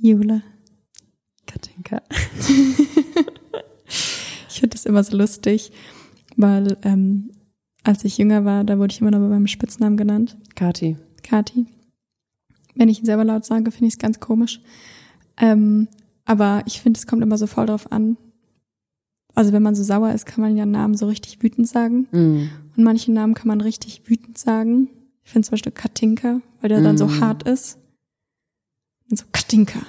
Jule. Katinka. ich finde das immer so lustig, weil ähm, als ich jünger war, da wurde ich immer noch bei meinem Spitznamen genannt. Kati. Kati. Wenn ich ihn selber laut sage, finde ich es ganz komisch. Ähm, aber ich finde, es kommt immer so voll drauf an. Also wenn man so sauer ist, kann man ja Namen so richtig wütend sagen. Mm. Und manche Namen kann man richtig wütend sagen. Ich finde zum Beispiel Katinka, weil der dann so Mm. hart ist. Und so Katinka.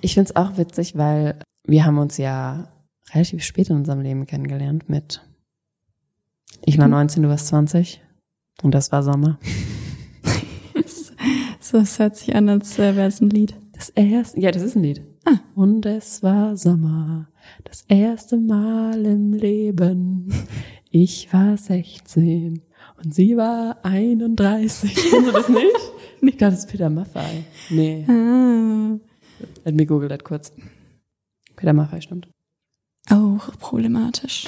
Ich find's auch witzig, weil wir haben uns ja relativ spät in unserem Leben kennengelernt mit ich war 19, du warst 20 und das war Sommer. So, es hört sich an, als äh, wäre es ein Lied. Das erste, ja, das ist ein Lied. Ah. Und es war Sommer, das erste Mal im Leben. Ich war 16 und sie war 31. Kennst du das nicht? Ich dachte, das ist Peter Maffay. Nee, Ah, let me google das kurz. Peter Maffay stimmt. auch problematisch.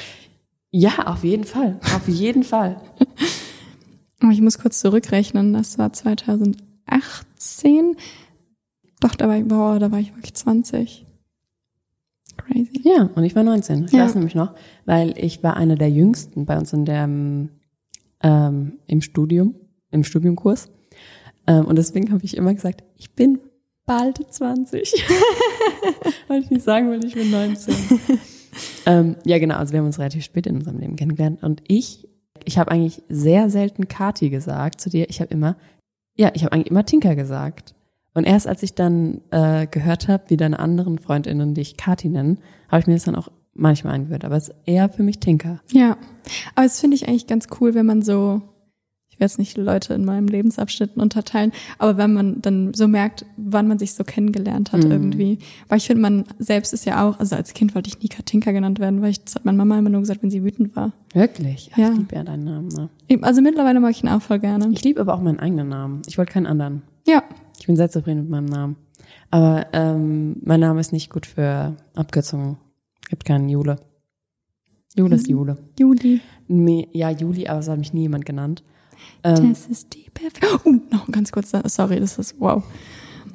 Ja, auf jeden Fall. Auf jeden Fall. Ich muss kurz zurückrechnen, das war 2018. Doch, da war ich, boah, da war ich wirklich 20. Crazy. Ja, und ich war 19. Ich Ja. weiß nämlich noch, weil ich war eine der jüngsten bei uns in der, ähm, im Studium, im Studiumkurs. Ähm, und deswegen habe ich immer gesagt, ich bin bald 20. weil ich nicht sagen will, ich bin 19. ähm, ja, genau, also wir haben uns relativ spät in unserem Leben kennengelernt. Und ich, ich habe eigentlich sehr selten Kati gesagt zu dir. Ich habe immer, ja, ich habe eigentlich immer Tinker gesagt. Und erst als ich dann äh, gehört habe, wie deine anderen Freundinnen dich Kati nennen, habe ich mir das dann auch manchmal angehört. Aber es ist eher für mich Tinker. Ja, aber es finde ich eigentlich ganz cool, wenn man so, ich werde jetzt nicht Leute in meinem Lebensabschnitten unterteilen, aber wenn man dann so merkt, wann man sich so kennengelernt hat Mhm. irgendwie. Weil ich finde, man selbst ist ja auch, also als Kind wollte ich nie Katinka genannt werden, weil ich, das hat meine Mama immer nur gesagt, wenn sie wütend war. Wirklich? Ja. Ich liebe ja deinen Namen. Ne? Also mittlerweile mag ich ihn auch voll gerne. Ich liebe aber auch meinen eigenen Namen. Ich wollte keinen anderen. Ja, Ich bin sehr zufrieden mit meinem Namen. Aber ähm, mein Name ist nicht gut für Abkürzungen. Gibt keinen Jule. Jule ist Jule. Juli. Me- Ja, Juli, aber es hat mich nie jemand genannt. Ähm, Das ist die perfekte. Oh, noch ganz kurz, sorry, das ist wow.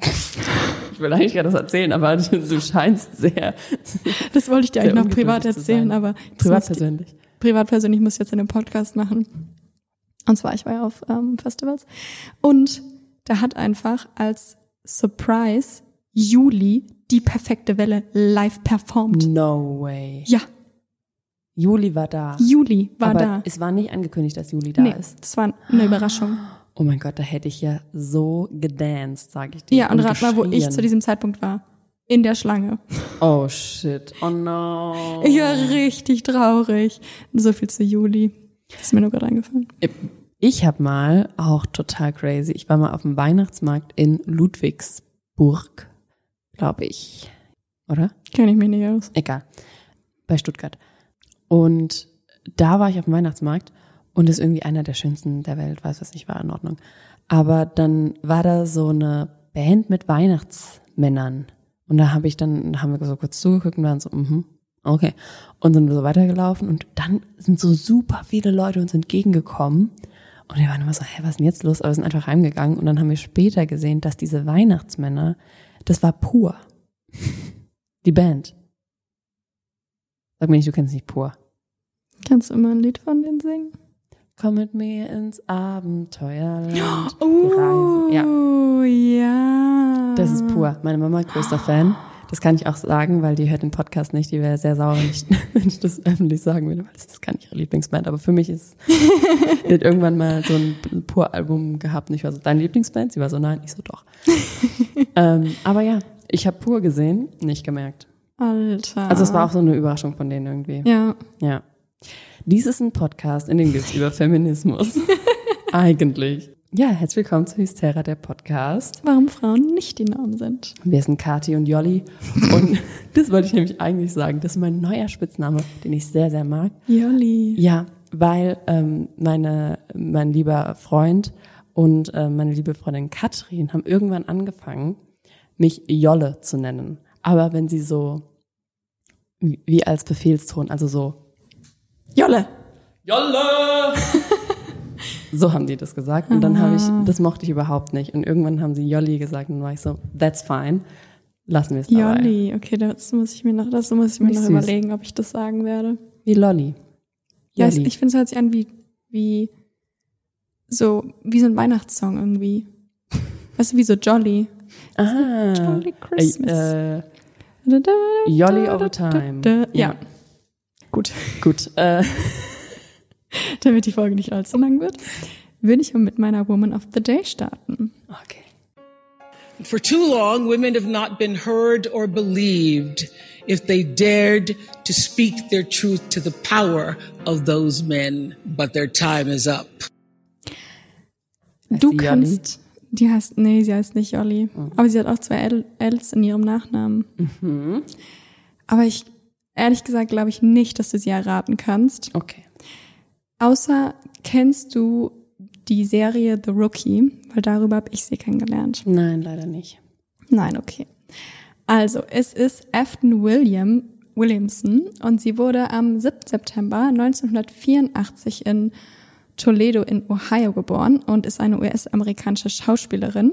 ich will eigentlich gerade das erzählen, aber du scheinst sehr Das wollte ich dir eigentlich noch privat erzählen, aber privat muss ich- persönlich. privat persönlich muss ich jetzt in dem Podcast machen. Und zwar, ich war ja auf ähm, Festivals. Und da hat einfach als Surprise Juli die perfekte Welle live performt. No way. Ja, Juli war da. Juli war aber da. es war nicht angekündigt, dass Juli da nee, ist. das war eine Überraschung. Oh mein Gott, da hätte ich ja so gedanced, sage ich dir. Ja, und rat mal, wo ich zu diesem Zeitpunkt war. In der Schlange. Oh shit. Oh no. Ich war richtig traurig. So viel zu Juli. Das ist mir nur gerade eingefallen. Ich habe mal, auch total crazy, ich war mal auf dem Weihnachtsmarkt in Ludwigsburg, glaube ich. Oder? Kenne ich mich nicht aus. Egal. Bei Stuttgart. Und da war ich auf dem Weihnachtsmarkt und ist irgendwie einer der schönsten der Welt, weiß was nicht, war in Ordnung. Aber dann war da so eine Band mit Weihnachtsmännern. Und da habe ich dann, haben wir so kurz zugeguckt und waren so, mhm, okay. Und sind so weitergelaufen und dann sind so super viele Leute uns entgegengekommen. Und wir waren immer so, hä, was ist denn jetzt los? Aber wir sind einfach heimgegangen und dann haben wir später gesehen, dass diese Weihnachtsmänner, das war pur. Die Band. Sag mir nicht, du kennst nicht pur. Kannst du immer ein Lied von denen singen? Komm mit mir ins Abenteuerland. Oh. Ja, ja. das ist pur. Meine Mama größter Fan. Das kann ich auch sagen, weil die hört den Podcast nicht. Die wäre sehr sauer, wenn ich, wenn ich das öffentlich sagen würde, weil das ist gar nicht ihre Lieblingsband. Aber für mich ist, die hat irgendwann mal so ein Pur-Album gehabt. Und ich war so, deine Lieblingsband? Sie war so, nein. Ich so, doch. ähm, aber ja, ich habe Pur gesehen, nicht gemerkt. Alter. Also es war auch so eine Überraschung von denen irgendwie. Ja. Ja. Dies ist ein Podcast, in dem geht's über Feminismus. Eigentlich. Ja, herzlich willkommen zu Hysteria, der Podcast. Warum Frauen nicht die Norm sind. Wir sind Kati und Jolli. Und das wollte ich nämlich eigentlich sagen. Das ist mein neuer Spitzname, den ich sehr, sehr mag. Jolli. Ja, weil ähm, meine, mein lieber Freund und äh, meine liebe Freundin Katrin haben irgendwann angefangen, mich Jolle zu nennen. Aber wenn sie so wie als Befehlston, also so Jolle. Jolle! So haben die das gesagt. Und dann habe ich, das mochte ich überhaupt nicht. Und irgendwann haben sie Jolli gesagt und dann war ich so, that's fine. Lassen wir es dabei. Jolli. Okay, das muss ich mir noch, das muss ich mir noch süß. überlegen, ob ich das sagen werde. Wie Lolli. Ja, Jolli. ich finde es hört sich an wie, wie, so, wie so ein Weihnachtssong irgendwie. Weißt du, wie so Jolly. Ah, Jolly Christmas. Äh, äh, Jolly over time. Ja. Ja. Gut. gut. Äh, Damit die Folge nicht allzu lang wird, würde ich mit meiner Woman of the Day starten. okay. For too long, women have not been heard or believed if they dared to speak their truth to the power of those men. But their time is up. Du kannst, die heißt, nee, sie heißt nicht Jolli. Aber sie hat auch zwei Ls in ihrem Nachnamen. Mhm. Aber ich, ehrlich gesagt, glaube ich nicht, dass du sie erraten kannst. Okay. Außer kennst du die Serie The Rookie, weil darüber habe ich sie kennengelernt. Nein, leider nicht. Nein, okay. Also, es ist Afton William Williamson und sie wurde am 7. September 1984 in Toledo in Ohio geboren und ist eine US-amerikanische Schauspielerin.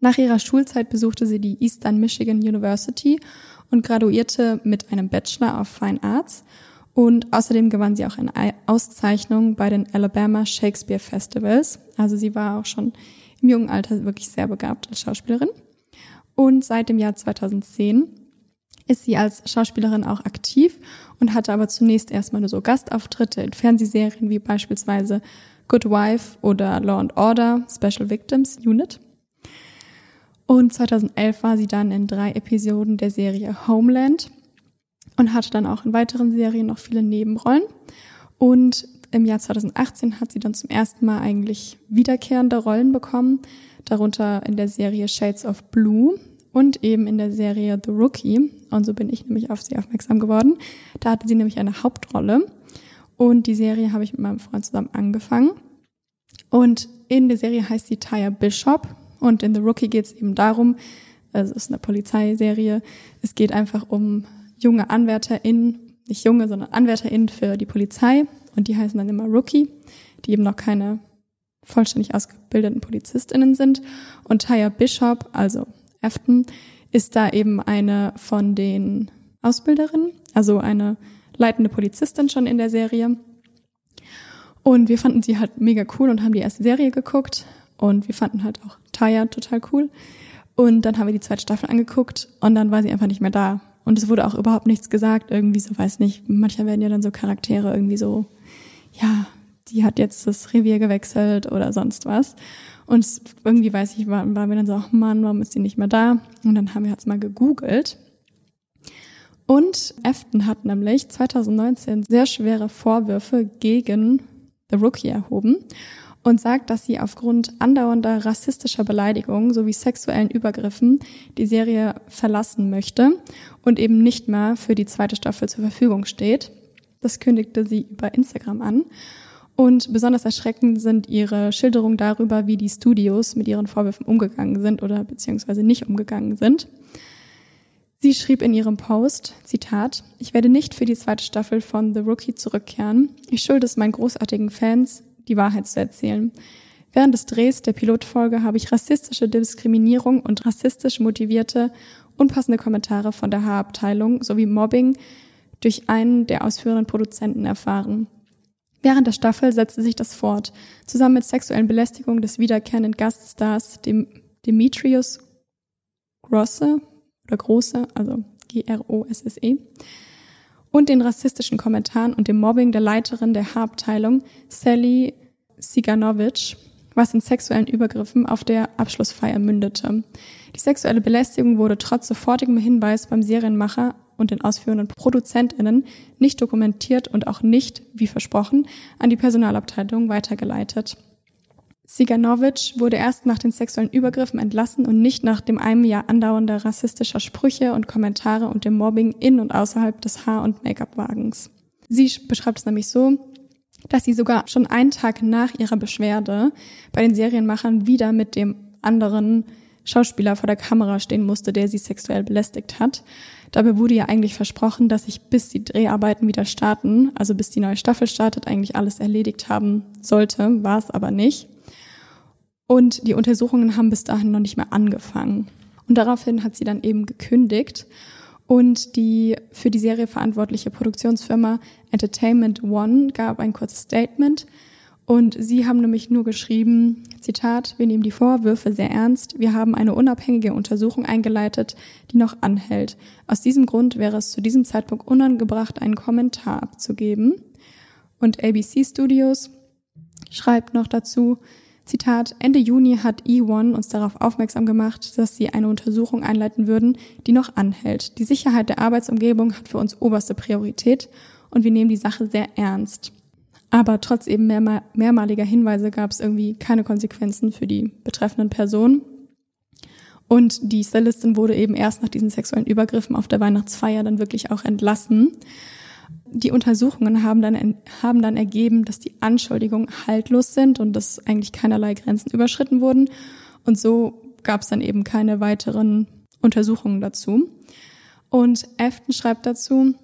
Nach ihrer Schulzeit besuchte sie die Eastern Michigan University und graduierte mit einem Bachelor of Fine Arts. Und außerdem gewann sie auch eine Ei- Auszeichnung bei den Alabama Shakespeare Festivals. Also sie war auch schon im jungen Alter wirklich sehr begabt als Schauspielerin. Und seit dem Jahr 2010 ist sie als Schauspielerin auch aktiv und hatte aber zunächst erstmal nur so Gastauftritte in Fernsehserien wie beispielsweise Good Wife oder Law and Order Special Victims Unit. Und 2011 war sie dann in drei Episoden der Serie Homeland und hatte dann auch in weiteren Serien noch viele Nebenrollen. Und im Jahr 2018 hat sie dann zum ersten Mal eigentlich wiederkehrende Rollen bekommen, darunter in der Serie Shades of Blue und eben in der Serie The Rookie. Und so bin ich nämlich auf sie aufmerksam geworden. Da hatte sie nämlich eine Hauptrolle. Und die Serie habe ich mit meinem Freund zusammen angefangen. Und in der Serie heißt sie Taya Bishop. Und in The Rookie geht es eben darum, also es ist eine Polizeiserie, es geht einfach um junge AnwärterInnen, nicht junge, sondern AnwärterInnen für die Polizei. Und die heißen dann immer Rookie, die eben noch keine vollständig ausgebildeten PolizistInnen sind. Und Taya Bishop, also Afton, ist da eben eine von den Ausbilderinnen, also eine leitende Polizistin schon in der Serie. Und wir fanden sie halt mega cool und haben die erste Serie geguckt. Und wir fanden halt auch Taya total cool. Und dann haben wir die zweite Staffel angeguckt und dann war sie einfach nicht mehr da. Und es wurde auch überhaupt nichts gesagt, irgendwie so, weiß nicht, manchmal werden ja dann so Charaktere irgendwie so, ja, die hat jetzt das Revier gewechselt oder sonst was. Und irgendwie weiß ich, waren, waren wir dann so, ach Mann, warum ist die nicht mehr da? Und dann haben wir jetzt mal gegoogelt. Und Afton hat nämlich 2019 sehr schwere Vorwürfe gegen The Rookie erhoben und sagt, dass sie aufgrund andauernder rassistischer Beleidigungen sowie sexuellen Übergriffen die Serie verlassen möchte und eben nicht mehr für die zweite Staffel zur Verfügung steht. Das kündigte sie über Instagram an. Und besonders erschreckend sind ihre Schilderungen darüber, wie die Studios mit ihren Vorwürfen umgegangen sind oder beziehungsweise nicht umgegangen sind. Sie schrieb in ihrem Post, Zitat, ich werde nicht für die zweite Staffel von The Rookie zurückkehren. Ich schulde es meinen großartigen Fans, die Wahrheit zu erzählen. Während des Drehs der Pilotfolge habe ich rassistische Diskriminierung und rassistisch motivierte, unpassende Kommentare von der Haarabteilung sowie Mobbing durch einen der ausführenden Produzenten erfahren. Während der Staffel setzte sich das fort, zusammen mit sexuellen Belästigungen des wiederkehrenden Gaststars Dem Demetrius Grosse oder Große, also G-R-O-S-S-E, und den rassistischen Kommentaren und dem Mobbing der Leiterin der Haarabteilung Sally Siganovic, was in sexuellen Übergriffen auf der Abschlussfeier mündete. Die sexuelle Belästigung wurde trotz sofortigem Hinweis beim Serienmacher und den ausführenden ProduzentInnen nicht dokumentiert und auch nicht, wie versprochen, an die Personalabteilung weitergeleitet. Siganovic wurde erst nach den sexuellen Übergriffen entlassen und nicht nach dem einem Jahr andauernder rassistischer Sprüche und Kommentare und dem Mobbing in und außerhalb des Haar- und Make-up-Wagens. Sie beschreibt es nämlich so, dass sie sogar schon einen Tag nach ihrer Beschwerde bei den Serienmachern wieder mit dem anderen Schauspieler vor der Kamera stehen musste, der sie sexuell belästigt hat. Dabei wurde ihr eigentlich versprochen, dass sich bis die Dreharbeiten wieder starten, also bis die neue Staffel startet, eigentlich alles erledigt haben sollte, war es aber nicht. Und die Untersuchungen haben bis dahin noch nicht mehr angefangen. Und daraufhin hat sie dann eben gekündigt und die für die Serie verantwortliche Produktionsfirma Entertainment One gab ein kurzes Statement. Und sie haben nämlich nur geschrieben, Zitat, wir nehmen die Vorwürfe sehr ernst. Wir haben eine unabhängige Untersuchung eingeleitet, die noch anhält. Aus diesem Grund wäre es zu diesem Zeitpunkt unangebracht, einen Kommentar abzugeben. Und ABC Studios schreibt noch dazu, Zitat, Ende Juni hat E1 uns darauf aufmerksam gemacht, dass sie eine Untersuchung einleiten würden, die noch anhält. Die Sicherheit der Arbeitsumgebung hat für uns oberste Priorität und wir nehmen die Sache sehr ernst. Aber trotz eben mehrmal, mehrmaliger Hinweise gab es irgendwie keine Konsequenzen für die betreffenden Personen. Und die Stylistin wurde eben erst nach diesen sexuellen Übergriffen auf der Weihnachtsfeier dann wirklich auch entlassen. Die Untersuchungen haben dann, haben dann ergeben, dass die Anschuldigungen haltlos sind und dass eigentlich keinerlei Grenzen überschritten wurden. Und so gab es dann eben keine weiteren Untersuchungen dazu. Und Afton schreibt dazu,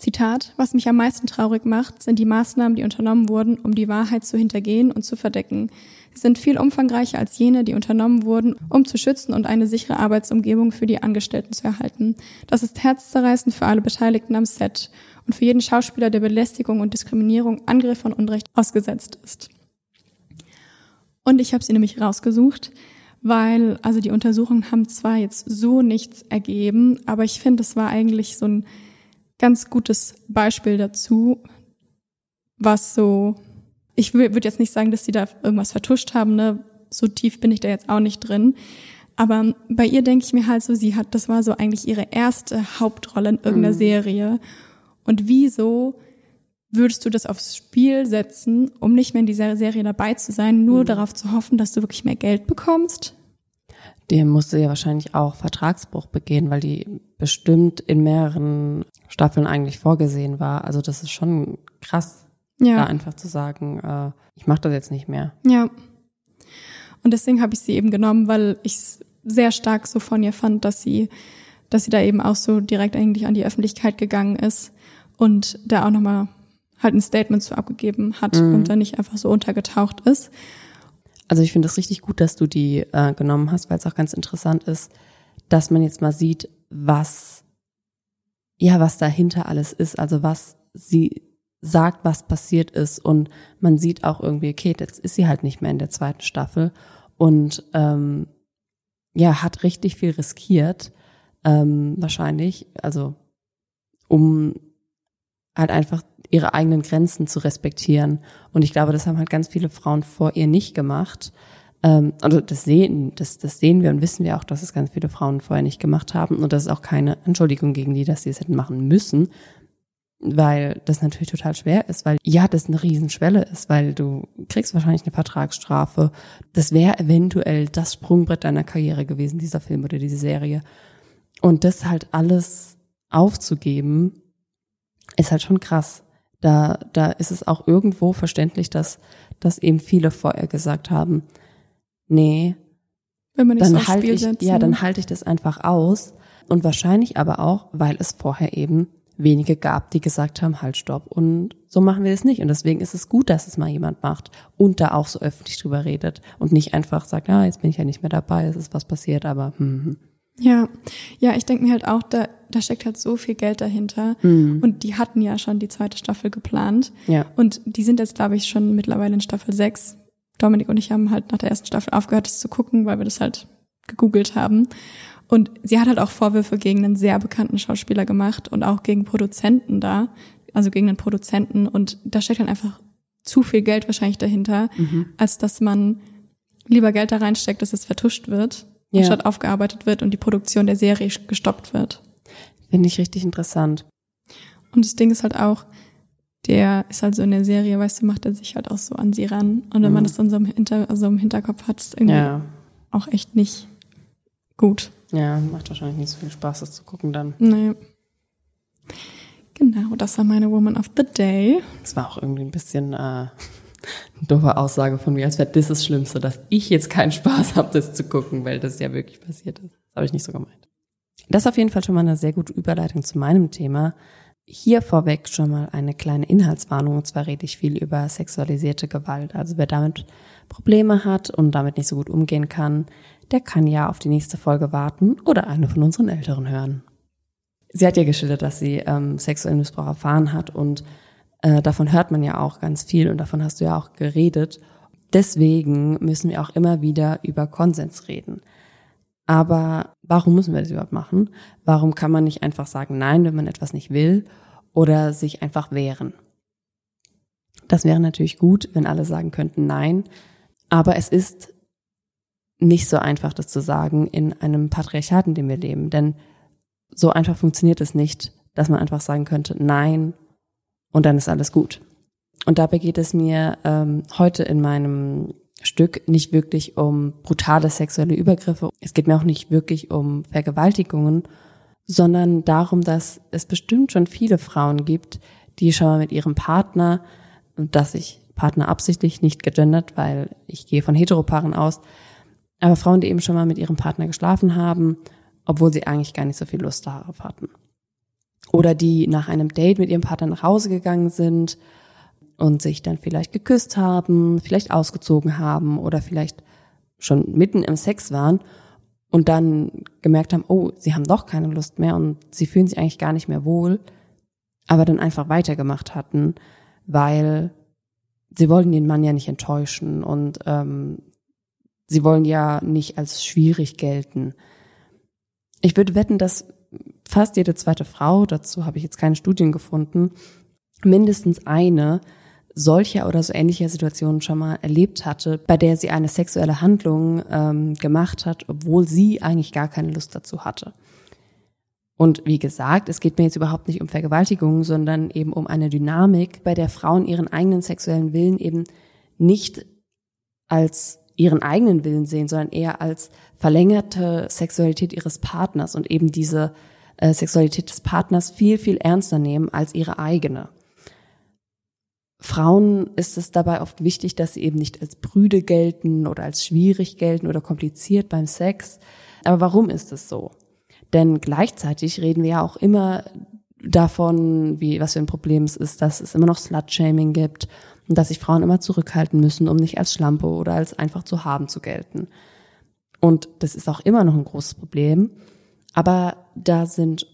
Zitat, was mich am meisten traurig macht, sind die Maßnahmen, die unternommen wurden, um die Wahrheit zu hintergehen und zu verdecken. Sie sind viel umfangreicher als jene, die unternommen wurden, um zu schützen und eine sichere Arbeitsumgebung für die Angestellten zu erhalten. Das ist herzzerreißend für alle Beteiligten am Set und für jeden Schauspieler, der Belästigung und Diskriminierung, Angriff und Unrecht ausgesetzt ist. Und ich habe sie nämlich rausgesucht, weil also die Untersuchungen haben zwar jetzt so nichts ergeben, aber ich finde, es war eigentlich so ein ganz gutes Beispiel dazu, was so, ich würde jetzt nicht sagen, dass sie da irgendwas vertuscht haben, ne? so tief bin ich da jetzt auch nicht drin. Aber bei ihr denke ich mir halt so, sie hat, das war so eigentlich ihre erste Hauptrolle in irgendeiner mhm. Serie. Und wieso würdest du das aufs Spiel setzen, um nicht mehr in dieser Serie dabei zu sein, nur mhm. darauf zu hoffen, dass du wirklich mehr Geld bekommst? Der musste ja wahrscheinlich auch Vertragsbruch begehen, weil die bestimmt in mehreren Staffeln eigentlich vorgesehen war. Also das ist schon krass, ja. da einfach zu sagen, äh, ich mache das jetzt nicht mehr. Ja. Und deswegen habe ich sie eben genommen, weil ich es sehr stark so von ihr fand, dass sie, dass sie da eben auch so direkt eigentlich an die Öffentlichkeit gegangen ist und da auch nochmal halt ein Statement zu abgegeben hat mhm. und dann nicht einfach so untergetaucht ist. Also ich finde es richtig gut, dass du die äh, genommen hast, weil es auch ganz interessant ist, dass man jetzt mal sieht, was ja, was dahinter alles ist, also was sie sagt, was passiert ist. Und man sieht auch irgendwie, okay, jetzt ist sie halt nicht mehr in der zweiten Staffel. Und ähm, ja, hat richtig viel riskiert, ähm, wahrscheinlich, also um halt einfach ihre eigenen Grenzen zu respektieren. Und ich glaube, das haben halt ganz viele Frauen vor ihr nicht gemacht. Ähm, also das sehen, das, das sehen wir und wissen wir auch, dass es ganz viele Frauen vorher nicht gemacht haben. Und das ist auch keine Entschuldigung gegen die, dass sie es hätten machen müssen, weil das natürlich total schwer ist, weil ja, das eine Riesenschwelle ist, weil du kriegst wahrscheinlich eine Vertragsstrafe. Das wäre eventuell das Sprungbrett deiner Karriere gewesen, dieser Film oder diese Serie. Und das halt alles aufzugeben, ist halt schon krass da, da ist es auch irgendwo verständlich, dass, dass eben viele vorher gesagt haben, nee, dann halte ich, setzen. ja, dann halte ich das einfach aus. Und wahrscheinlich aber auch, weil es vorher eben wenige gab, die gesagt haben, halt, stopp. Und so machen wir es nicht. Und deswegen ist es gut, dass es mal jemand macht und da auch so öffentlich drüber redet und nicht einfach sagt, ah, jetzt bin ich ja nicht mehr dabei, es ist was passiert, aber hm, hm. Ja, ja, ich denke mir halt auch, da, da steckt halt so viel Geld dahinter. Mhm. Und die hatten ja schon die zweite Staffel geplant. Ja. Und die sind jetzt, glaube ich, schon mittlerweile in Staffel 6. Dominik und ich haben halt nach der ersten Staffel aufgehört, das zu gucken, weil wir das halt gegoogelt haben. Und sie hat halt auch Vorwürfe gegen einen sehr bekannten Schauspieler gemacht und auch gegen Produzenten da, also gegen einen Produzenten. Und da steckt dann einfach zu viel Geld wahrscheinlich dahinter, mhm. als dass man lieber Geld da reinsteckt, dass es vertuscht wird ja. anstatt aufgearbeitet wird und die Produktion der Serie gestoppt wird. Finde ich richtig interessant. Und das Ding ist halt auch, der ist halt so in der Serie, weißt du, macht er sich halt auch so an sie ran. Und wenn man Mhm. das dann so im, Hinter, also im Hinterkopf hat, ist irgendwie Ja. auch echt nicht gut. Ja, macht wahrscheinlich nicht so viel Spaß, das zu gucken dann. Nee. Genau, das war meine Woman of the Day. Das war auch irgendwie ein bisschen äh, doofe Aussage von mir, als wäre das das Schlimmste, dass ich jetzt keinen Spaß habe, das zu gucken, weil das ja wirklich passiert ist. Das habe ich nicht so gemeint. Das ist auf jeden Fall schon mal eine sehr gute Überleitung zu meinem Thema. Hier vorweg schon mal eine kleine Inhaltswarnung. Und zwar rede ich viel über sexualisierte Gewalt. Also wer damit Probleme hat und damit nicht so gut umgehen kann, der kann ja auf die nächste Folge warten oder eine von unseren Älteren hören. Sie hat ja geschildert, dass sie ähm, sexuellen Missbrauch erfahren hat und äh, davon hört man ja auch ganz viel und davon hast du ja auch geredet. Deswegen müssen wir auch immer wieder über Konsens reden. Aber warum müssen wir das überhaupt machen? Warum kann man nicht einfach sagen Nein, wenn man etwas nicht will oder sich einfach wehren? Das wäre natürlich gut, wenn alle sagen könnten Nein. Aber es ist nicht so einfach, das zu sagen in einem Patriarchat, in dem wir leben. Denn so einfach funktioniert es nicht, dass man einfach sagen könnte Nein und dann ist alles gut. Und dabei geht es mir ähm, heute in meinem Stück nicht wirklich um brutale sexuelle Übergriffe. Es geht mir auch nicht wirklich um Vergewaltigungen, sondern darum, dass es bestimmt schon viele Frauen gibt, die schon mal mit ihrem Partner, und dass ich Partner absichtlich nicht gegendert, weil ich gehe von Heteropaaren aus, aber Frauen, die eben schon mal mit ihrem Partner geschlafen haben, obwohl sie eigentlich gar nicht so viel Lust darauf hatten. Oder die nach einem Date mit ihrem Partner nach Hause gegangen sind und sich dann vielleicht geküsst haben, vielleicht ausgezogen haben oder vielleicht schon mitten im Sex waren und dann gemerkt haben, oh, sie haben doch keine Lust mehr und sie fühlen sich eigentlich gar nicht mehr wohl, aber dann einfach weitergemacht hatten, weil sie wollen den Mann ja nicht enttäuschen und ähm, sie wollen ja nicht als schwierig gelten. Ich würde wetten, dass fast jede zweite Frau, dazu habe ich jetzt keine Studien gefunden, mindestens eine solcher oder so ähnlicher Situationen schon mal erlebt hatte, bei der sie eine sexuelle Handlung ähm, gemacht hat, obwohl sie eigentlich gar keine Lust dazu hatte. Und wie gesagt, es geht mir jetzt überhaupt nicht um Vergewaltigung, sondern eben um eine Dynamik, bei der Frauen ihren eigenen sexuellen Willen eben nicht als ihren eigenen Willen sehen, sondern eher als verlängerte Sexualität ihres Partners und eben diese äh, Sexualität des Partners viel, viel ernster nehmen als ihre eigene. Frauen ist es dabei oft wichtig, dass sie eben nicht als Brüde gelten oder als schwierig gelten oder kompliziert beim Sex. Aber warum ist es so? Denn gleichzeitig reden wir ja auch immer davon, wie, was für ein Problem es ist, dass es immer noch Slut-Shaming gibt und dass sich Frauen immer zurückhalten müssen, um nicht als Schlampe oder als einfach zu haben zu gelten. Und das ist auch immer noch ein großes Problem. Aber da sind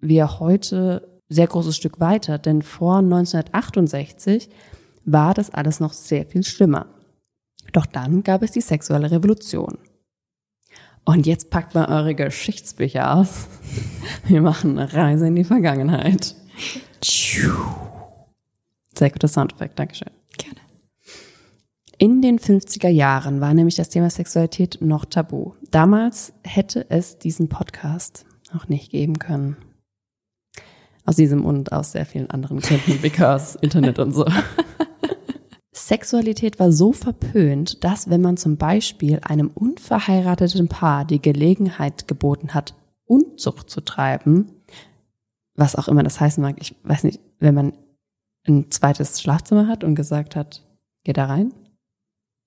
wir heute sehr großes Stück weiter, denn vor 1968 war das alles noch sehr viel schlimmer. Doch dann gab es die sexuelle Revolution. Und jetzt packt mal eure Geschichtsbücher aus. Wir machen eine Reise in die Vergangenheit. Sehr guter Soundeffekt, Dankeschön. Gerne. In den 50er Jahren war nämlich das Thema Sexualität noch tabu. Damals hätte es diesen Podcast noch nicht geben können. Aus diesem und aus sehr vielen anderen Gründen, because Internet und so. Sexualität war so verpönt, dass wenn man zum Beispiel einem unverheirateten Paar die Gelegenheit geboten hat, Unzucht zu treiben, was auch immer das heißen mag, ich weiß nicht, wenn man ein zweites Schlafzimmer hat und gesagt hat, geh da rein.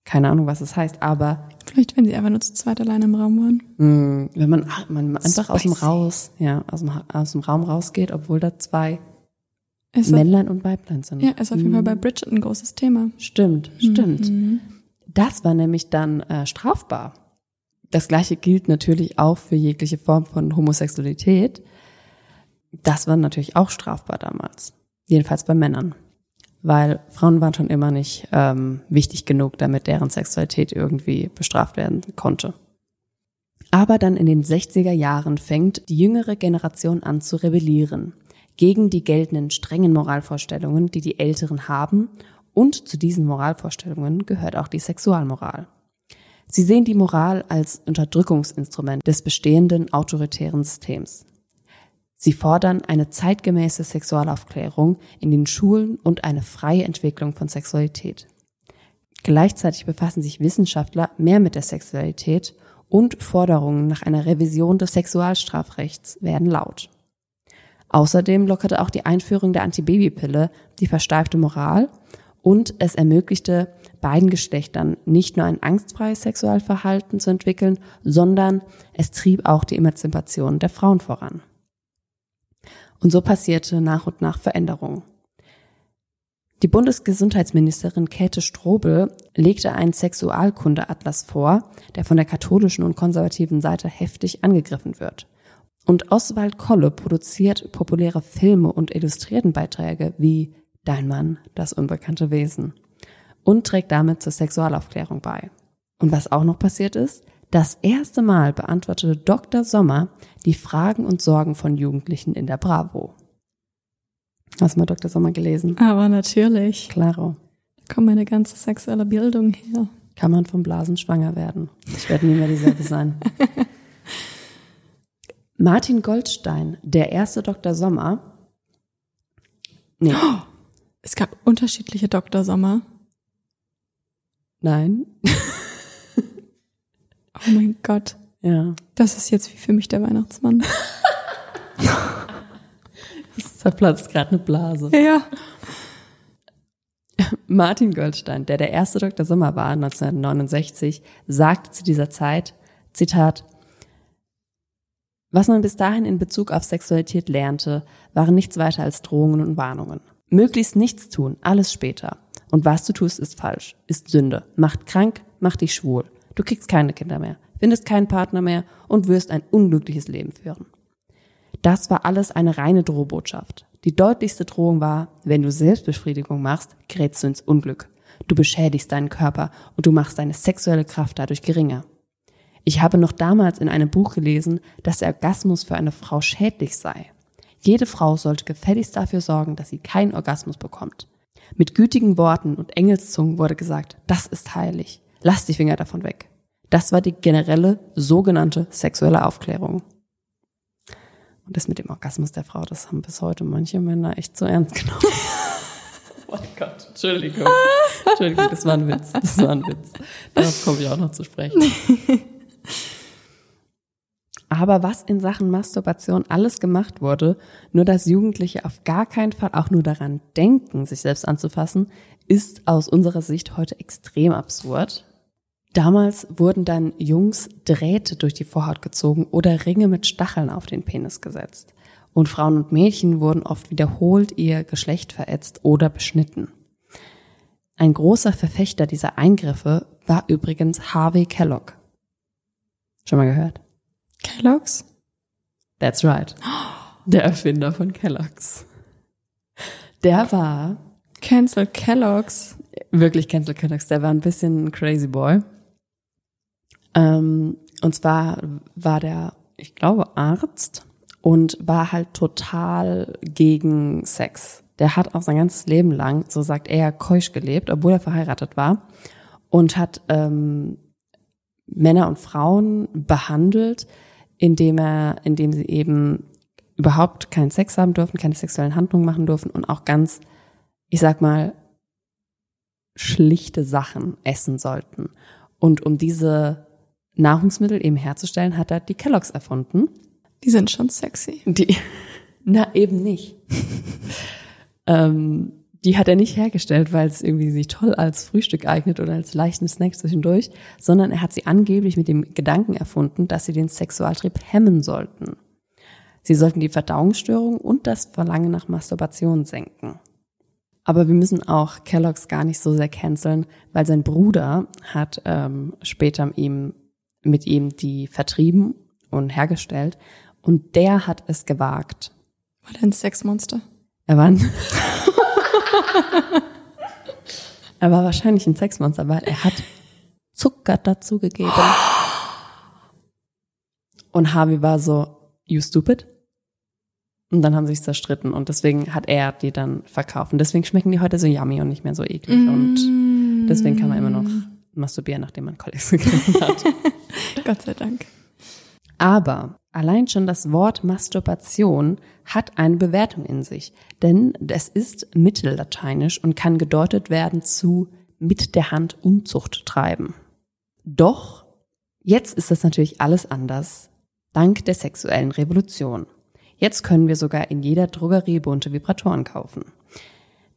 Keine Ahnung, was es heißt, aber Vielleicht, wenn sie einfach nur zu zweit alleine im Raum waren. mh, wenn man, ach, man einfach aus dem. Raus, ja, aus dem, aus dem Raum rausgeht, obwohl da zwei auf, Männlein und Weiblein sind. ja, ist auf jeden Fall Mhm. bei Bridget ein großes Thema. Stimmt, stimmt. Mhm. Das war nämlich dann äh, strafbar. Das gleiche gilt natürlich auch für jegliche Form von Homosexualität. Das war natürlich auch strafbar damals. Jedenfalls bei Männern. Weil Frauen waren schon immer nicht ähm, wichtig genug, damit deren Sexualität irgendwie bestraft werden konnte. Aber dann in den 60er Jahren fängt die jüngere Generation an zu rebellieren gegen die geltenden strengen Moralvorstellungen, die die Älteren haben. Und zu diesen Moralvorstellungen gehört auch die Sexualmoral. Sie sehen die Moral als Unterdrückungsinstrument des bestehenden autoritären Systems. Sie fordern eine zeitgemäße Sexualaufklärung in den Schulen und eine freie Entwicklung von Sexualität. Gleichzeitig befassen sich Wissenschaftler mehr mit der Sexualität und Forderungen nach einer Revision des Sexualstrafrechts werden laut. Außerdem lockerte auch die Einführung der Antibabypille die versteifte Moral und es ermöglichte beiden Geschlechtern nicht nur ein angstfreies Sexualverhalten zu entwickeln, sondern es trieb auch die Emanzipation der Frauen voran. Und so passierte nach und nach Veränderung. Die Bundesgesundheitsministerin Käthe Strobel legte einen Sexualkundeatlas vor, der von der katholischen und konservativen Seite heftig angegriffen wird. Und Oswald Kolle produziert populäre Filme und Illustriertenbeiträge wie Dein Mann, das unbekannte Wesen und trägt damit zur Sexualaufklärung bei. Und was auch noch passiert ist, das erste Mal beantwortete Dr. Sommer die Fragen und Sorgen von Jugendlichen in der Bravo. Hast du mal Dr. Sommer gelesen? Aber natürlich. Klaro. Da kommt meine ganze sexuelle Bildung her. Kann man vom Blasen schwanger werden? Ich werde nie mehr dieselbe sein. Martin Goldstein, der erste Dr. Sommer. Nee. Es gab unterschiedliche Dr. Sommer. Nein. Oh mein Gott. Ja. Das ist jetzt wie für mich der Weihnachtsmann. Es zerplatzt gerade eine Blase. ja. Martin Goldstein, der der erste Dr. Sommer war, 1969, sagte zu dieser Zeit, Zitat, was man bis dahin in Bezug auf Sexualität lernte, waren nichts weiter als Drohungen und Warnungen. Möglichst nichts tun, alles später. Und was du tust, ist falsch, ist Sünde, macht krank, macht dich schwul. Du kriegst keine Kinder mehr, findest keinen Partner mehr und wirst ein unglückliches Leben führen. Das war alles eine reine Drohbotschaft. Die deutlichste Drohung war, wenn du Selbstbefriedigung machst, gerätst du ins Unglück. Du beschädigst deinen Körper und du machst deine sexuelle Kraft dadurch geringer. Ich habe noch damals in einem Buch gelesen, dass der Orgasmus für eine Frau schädlich sei. Jede Frau sollte gefälligst dafür sorgen, dass sie keinen Orgasmus bekommt. Mit gütigen Worten und Engelszungen wurde gesagt, das ist heilig. Lass die Finger davon weg. Das war die generelle sogenannte sexuelle Aufklärung. Und das mit dem Orgasmus der Frau, das haben bis heute manche Männer echt so ernst genommen. oh mein Gott, Entschuldigung. Entschuldigung, das war ein Witz. Das war ein Witz. Darauf komme ich auch noch zu sprechen. Aber was in Sachen Masturbation alles gemacht wurde, nur dass Jugendliche auf gar keinen Fall auch nur daran denken, sich selbst anzufassen, ist aus unserer Sicht heute extrem absurd. Damals wurden dann Jungs Drähte durch die Vorhaut gezogen oder Ringe mit Stacheln auf den Penis gesetzt. Und Frauen und Mädchen wurden oft wiederholt ihr Geschlecht verätzt oder beschnitten. Ein großer Verfechter dieser Eingriffe war übrigens Harvey Kellogg. Schon mal gehört? Kellogg's? That's right. Der Erfinder von Kellogg's. Der war Cancel Kellogg's. wirklich Cancel Kellogg's. Der war ein bisschen ein crazy boy. Ähm, und zwar war der, ich glaube, Arzt und war halt total gegen Sex. Der hat auch sein ganzes Leben lang, so sagt er, keusch gelebt, obwohl er verheiratet war und hat ähm, Männer und Frauen behandelt, indem er, indem sie eben überhaupt keinen Sex haben dürfen, keine sexuellen Handlungen machen dürfen und auch ganz, ich sag mal, schlichte Sachen essen sollten. Und um diese Nahrungsmittel eben herzustellen, hat er die Kelloggs erfunden. Die sind schon sexy. Die, na eben nicht. ähm, die hat er nicht hergestellt, weil es irgendwie sich toll als Frühstück eignet oder als leichten Snack zwischendurch, sondern er hat sie angeblich mit dem Gedanken erfunden, dass sie den Sexualtrieb hemmen sollten. Sie sollten die Verdauungsstörung und das Verlangen nach Masturbation senken. Aber wir müssen auch Kellogg's gar nicht so sehr canceln, weil sein Bruder hat ähm, später ihm, mit ihm die vertrieben und hergestellt und der hat es gewagt. War der ein Sexmonster? Er war ein er war wahrscheinlich ein Sexmonster, weil er hat Zucker dazugegeben. Und Harvey war so, you stupid? Und dann haben sie sich zerstritten und deswegen hat er die dann verkauft. Und deswegen schmecken die heute so yummy und nicht mehr so eklig. Mm. Und deswegen kann man immer noch masturbieren, nachdem man Kolleks gegessen hat. Gott sei Dank. Aber allein schon das Wort Masturbation hat eine Bewertung in sich, denn es ist mittellateinisch und kann gedeutet werden zu mit der Hand Unzucht treiben. Doch jetzt ist das natürlich alles anders, dank der sexuellen Revolution. Jetzt können wir sogar in jeder Drogerie bunte Vibratoren kaufen.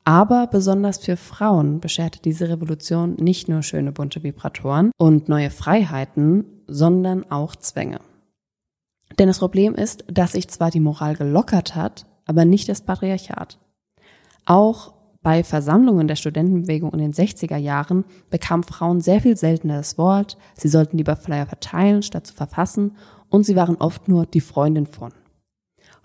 Aber besonders für Frauen bescherte diese Revolution nicht nur schöne bunte Vibratoren und neue Freiheiten, sondern auch Zwänge. Denn das Problem ist, dass sich zwar die Moral gelockert hat, aber nicht das Patriarchat. Auch bei Versammlungen der Studentenbewegung in den 60er Jahren bekamen Frauen sehr viel seltener das Wort, sie sollten lieber Flyer verteilen, statt zu verfassen, und sie waren oft nur die Freundin von.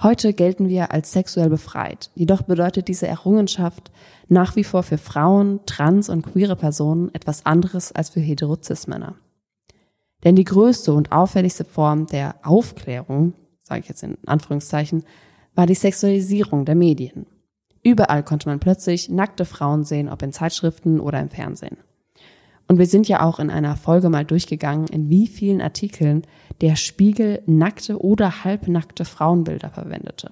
Heute gelten wir als sexuell befreit. Jedoch bedeutet diese Errungenschaft nach wie vor für Frauen, trans und queere Personen etwas anderes als für Heterozis-Männer. Denn die größte und auffälligste Form der Aufklärung, sage ich jetzt in Anführungszeichen, war die Sexualisierung der Medien. Überall konnte man plötzlich nackte Frauen sehen, ob in Zeitschriften oder im Fernsehen. Und wir sind ja auch in einer Folge mal durchgegangen, in wie vielen Artikeln der Spiegel nackte oder halbnackte Frauenbilder verwendete.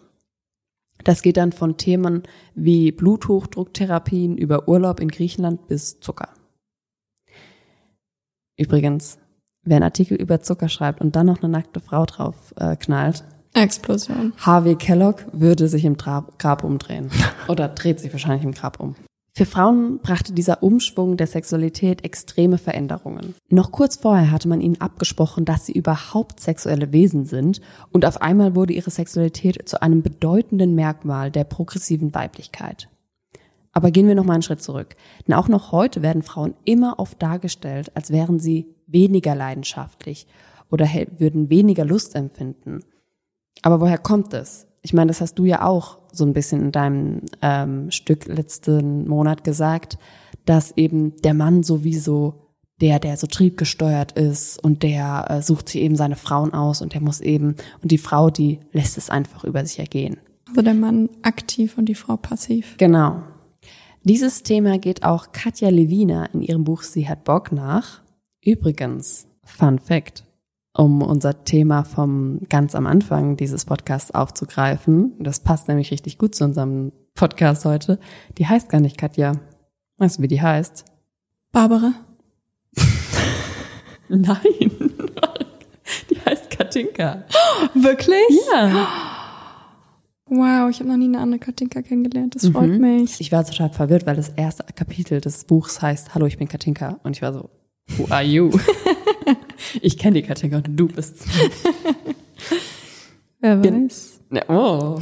Das geht dann von Themen wie Bluthochdrucktherapien über Urlaub in Griechenland bis Zucker. Übrigens, wer einen Artikel über Zucker schreibt und dann noch eine nackte Frau drauf äh, knallt, Explosion. Harvey Kellogg würde sich im Grab, Grab umdrehen. Oder dreht sich wahrscheinlich im Grab um. Für Frauen brachte dieser Umschwung der Sexualität extreme Veränderungen. Noch kurz vorher hatte man ihnen abgesprochen, dass sie überhaupt sexuelle Wesen sind und auf einmal wurde ihre Sexualität zu einem bedeutenden Merkmal der progressiven Weiblichkeit. Aber gehen wir noch mal einen Schritt zurück. Denn auch noch heute werden Frauen immer oft dargestellt, als wären sie weniger leidenschaftlich oder würden weniger Lust empfinden. Aber woher kommt es? Ich meine, das hast du ja auch so ein bisschen in deinem ähm, Stück letzten Monat gesagt, dass eben der Mann sowieso der, der so triebgesteuert ist und der äh, sucht sich eben seine Frauen aus und der muss eben, und die Frau, die lässt es einfach über sich ergehen. Also der Mann aktiv und die Frau passiv. Genau. Dieses Thema geht auch Katja Levina in ihrem Buch Sie hat Bock nach. Übrigens, Fun Fact, um unser Thema vom ganz am Anfang dieses Podcasts aufzugreifen. Das passt nämlich richtig gut zu unserem Podcast heute. Die heißt gar nicht Katja. Weißt du, wie die heißt? Barbara. Nein. Die heißt Katinka. Wirklich? Ja. Wow, ich habe noch nie eine andere Katinka kennengelernt. Das freut mich. Ich war total verwirrt, weil das erste Kapitel des Buchs heißt Hallo, ich bin Katinka. Und ich war so, who are you? ich kenne die Katinka und du bist. Wer weiß. Ja, oh.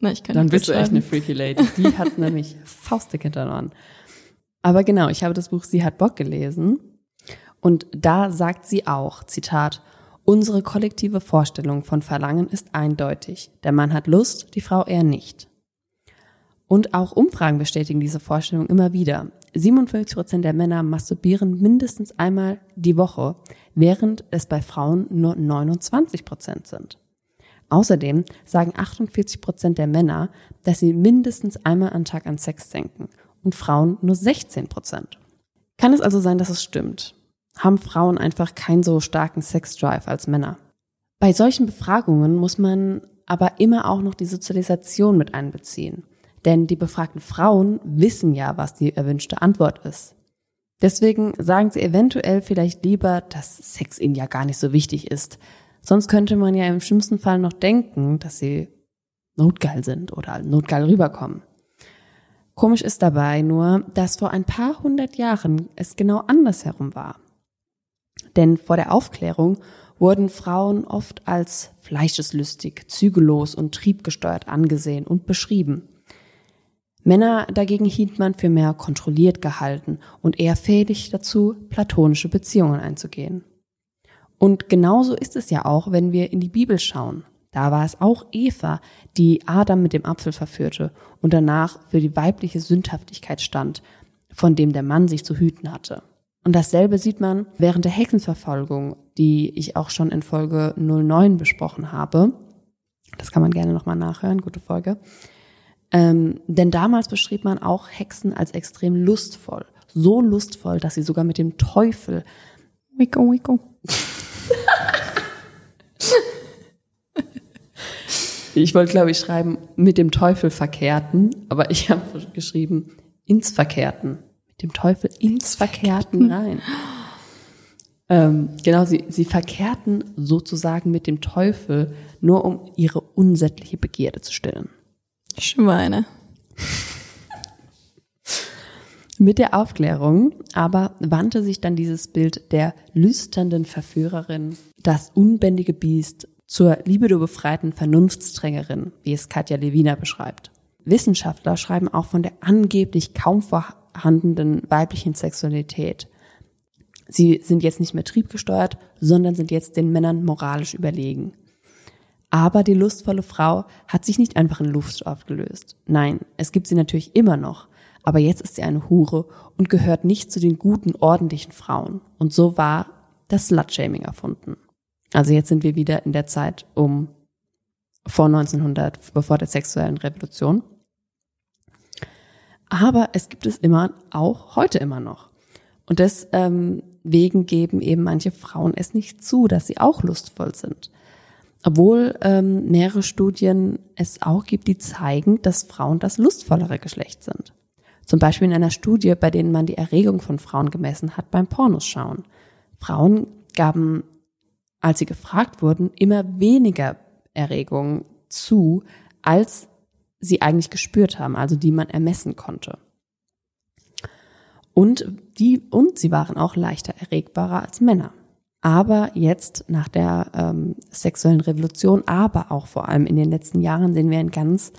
Na, ich kann Dann nicht bist du echt eine freaky Lady. Die hat nämlich faustdick hinter den Ohren. Aber genau, ich habe das Buch Sie hat Bock gelesen. Und da sagt sie auch, Zitat, unsere kollektive Vorstellung von Verlangen ist eindeutig. Der Mann hat Lust, die Frau eher nicht. Und auch Umfragen bestätigen diese Vorstellung immer wieder. 57 Prozent der Männer masturbieren mindestens einmal die Woche, während es bei Frauen nur 29 Prozent sind. Außerdem sagen 48 Prozent der Männer, dass sie mindestens einmal am Tag an Sex denken und Frauen nur 16 Prozent. Kann es also sein, dass es stimmt? Haben Frauen einfach keinen so starken Sexdrive als Männer? Bei solchen Befragungen muss man aber immer auch noch die Sozialisation mit einbeziehen. Denn die befragten Frauen wissen ja, was die erwünschte Antwort ist. Deswegen sagen sie eventuell vielleicht lieber, dass Sex ihnen ja gar nicht so wichtig ist. Sonst könnte man ja im schlimmsten Fall noch denken, dass sie notgeil sind oder notgeil rüberkommen. Komisch ist dabei nur, dass vor ein paar hundert Jahren es genau andersherum war. Denn vor der Aufklärung wurden Frauen oft als fleischeslüstig, zügellos und triebgesteuert angesehen und beschrieben. Männer dagegen hielt man für mehr kontrolliert gehalten und eher fähig dazu, platonische Beziehungen einzugehen. Und genauso ist es ja auch, wenn wir in die Bibel schauen. Da war es auch Eva, die Adam mit dem Apfel verführte und danach für die weibliche Sündhaftigkeit stand, von dem der Mann sich zu hüten hatte. Und dasselbe sieht man während der Hexenverfolgung, die ich auch schon in Folge 09 besprochen habe. Das kann man gerne nochmal nachhören, gute Folge. Ähm, denn damals beschrieb man auch Hexen als extrem lustvoll. So lustvoll, dass sie sogar mit dem Teufel Wicko, wicko. Ich wollte, glaube ich, schreiben, mit dem Teufel verkehrten, aber ich habe geschrieben, ins Verkehrten. Mit dem Teufel ins Verkehrten rein. Ähm, genau, sie, sie verkehrten sozusagen mit dem Teufel, nur um ihre unsättliche Begierde zu stillen. Schweine. Mit der Aufklärung aber wandte sich dann dieses Bild der lüsternden Verführerin, das unbändige Biest, zur libido-befreiten Vernunftsträgerin, wie es Katja Lewina beschreibt. Wissenschaftler schreiben auch von der angeblich kaum vorhandenen weiblichen Sexualität. Sie sind jetzt nicht mehr triebgesteuert, sondern sind jetzt den Männern moralisch überlegen. Aber die lustvolle Frau hat sich nicht einfach in Luft aufgelöst. Nein, es gibt sie natürlich immer noch. Aber jetzt ist sie eine Hure und gehört nicht zu den guten, ordentlichen Frauen. Und so war das Slutshaming erfunden. Also jetzt sind wir wieder in der Zeit um vor 1900, bevor der sexuellen Revolution. Aber es gibt es immer, auch heute immer noch. Und deswegen geben eben manche Frauen es nicht zu, dass sie auch lustvoll sind. Obwohl ähm, mehrere Studien es auch gibt, die zeigen, dass Frauen das lustvollere Geschlecht sind. Zum Beispiel in einer Studie, bei denen man die Erregung von Frauen gemessen hat beim Pornos schauen. Frauen gaben, als sie gefragt wurden, immer weniger Erregung zu, als sie eigentlich gespürt haben, also die man ermessen konnte. Und die, und sie waren auch leichter erregbarer als Männer. Aber jetzt nach der ähm, sexuellen Revolution, aber auch vor allem in den letzten Jahren sehen wir einen ganz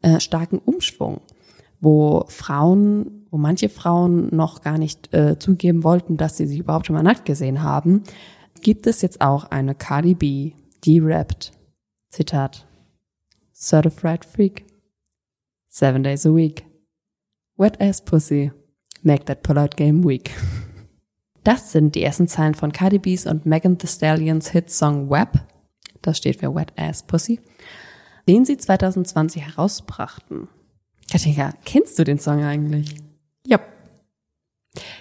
äh, starken Umschwung, wo Frauen, wo manche Frauen noch gar nicht äh, zugeben wollten, dass sie sich überhaupt schon mal nackt gesehen haben, gibt es jetzt auch eine Cardi B, die rappt, Zitat, Certified Freak, seven days a week, wet ass pussy, make that polite game weak. Das sind die ersten Zeilen von Cardi B's und Megan Thee Stallions Hitsong Web, das steht für Wet Ass Pussy, den sie 2020 herausbrachten. Katinka, kennst du den Song eigentlich? Ja.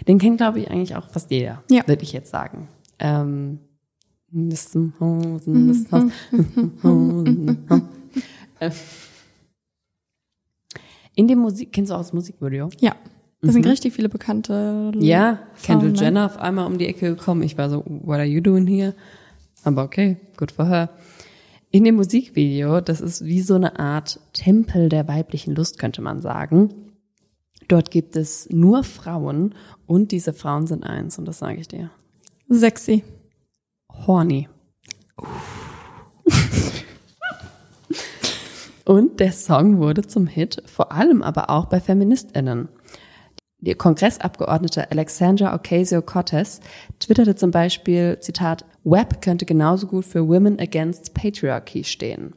Den kennt, glaube ich, eigentlich auch fast jeder, Ja. würde ich jetzt sagen. Ähm, Hosen, Hosen, Hosen, Hosen. Äh, In dem Musik, kennst du auch das Musikvideo? Ja. Das sind Mhm. richtig viele bekannte. Ja, Kendall Frauen, ne? Jenner auf einmal um die Ecke gekommen. Ich war so, what are you doing here? Aber okay, good for her. In dem Musikvideo, das ist wie so eine Art Tempel der weiblichen Lust, könnte man sagen. Dort gibt es nur Frauen und diese Frauen sind eins und das sage ich dir. Sexy. Horny. Und der Song wurde zum Hit, vor allem aber auch bei FeministInnen. Die Kongressabgeordnete Alexandra Ocasio-Cortez twitterte zum Beispiel, Zitat, Web könnte genauso gut für Women Against Patriarchy stehen.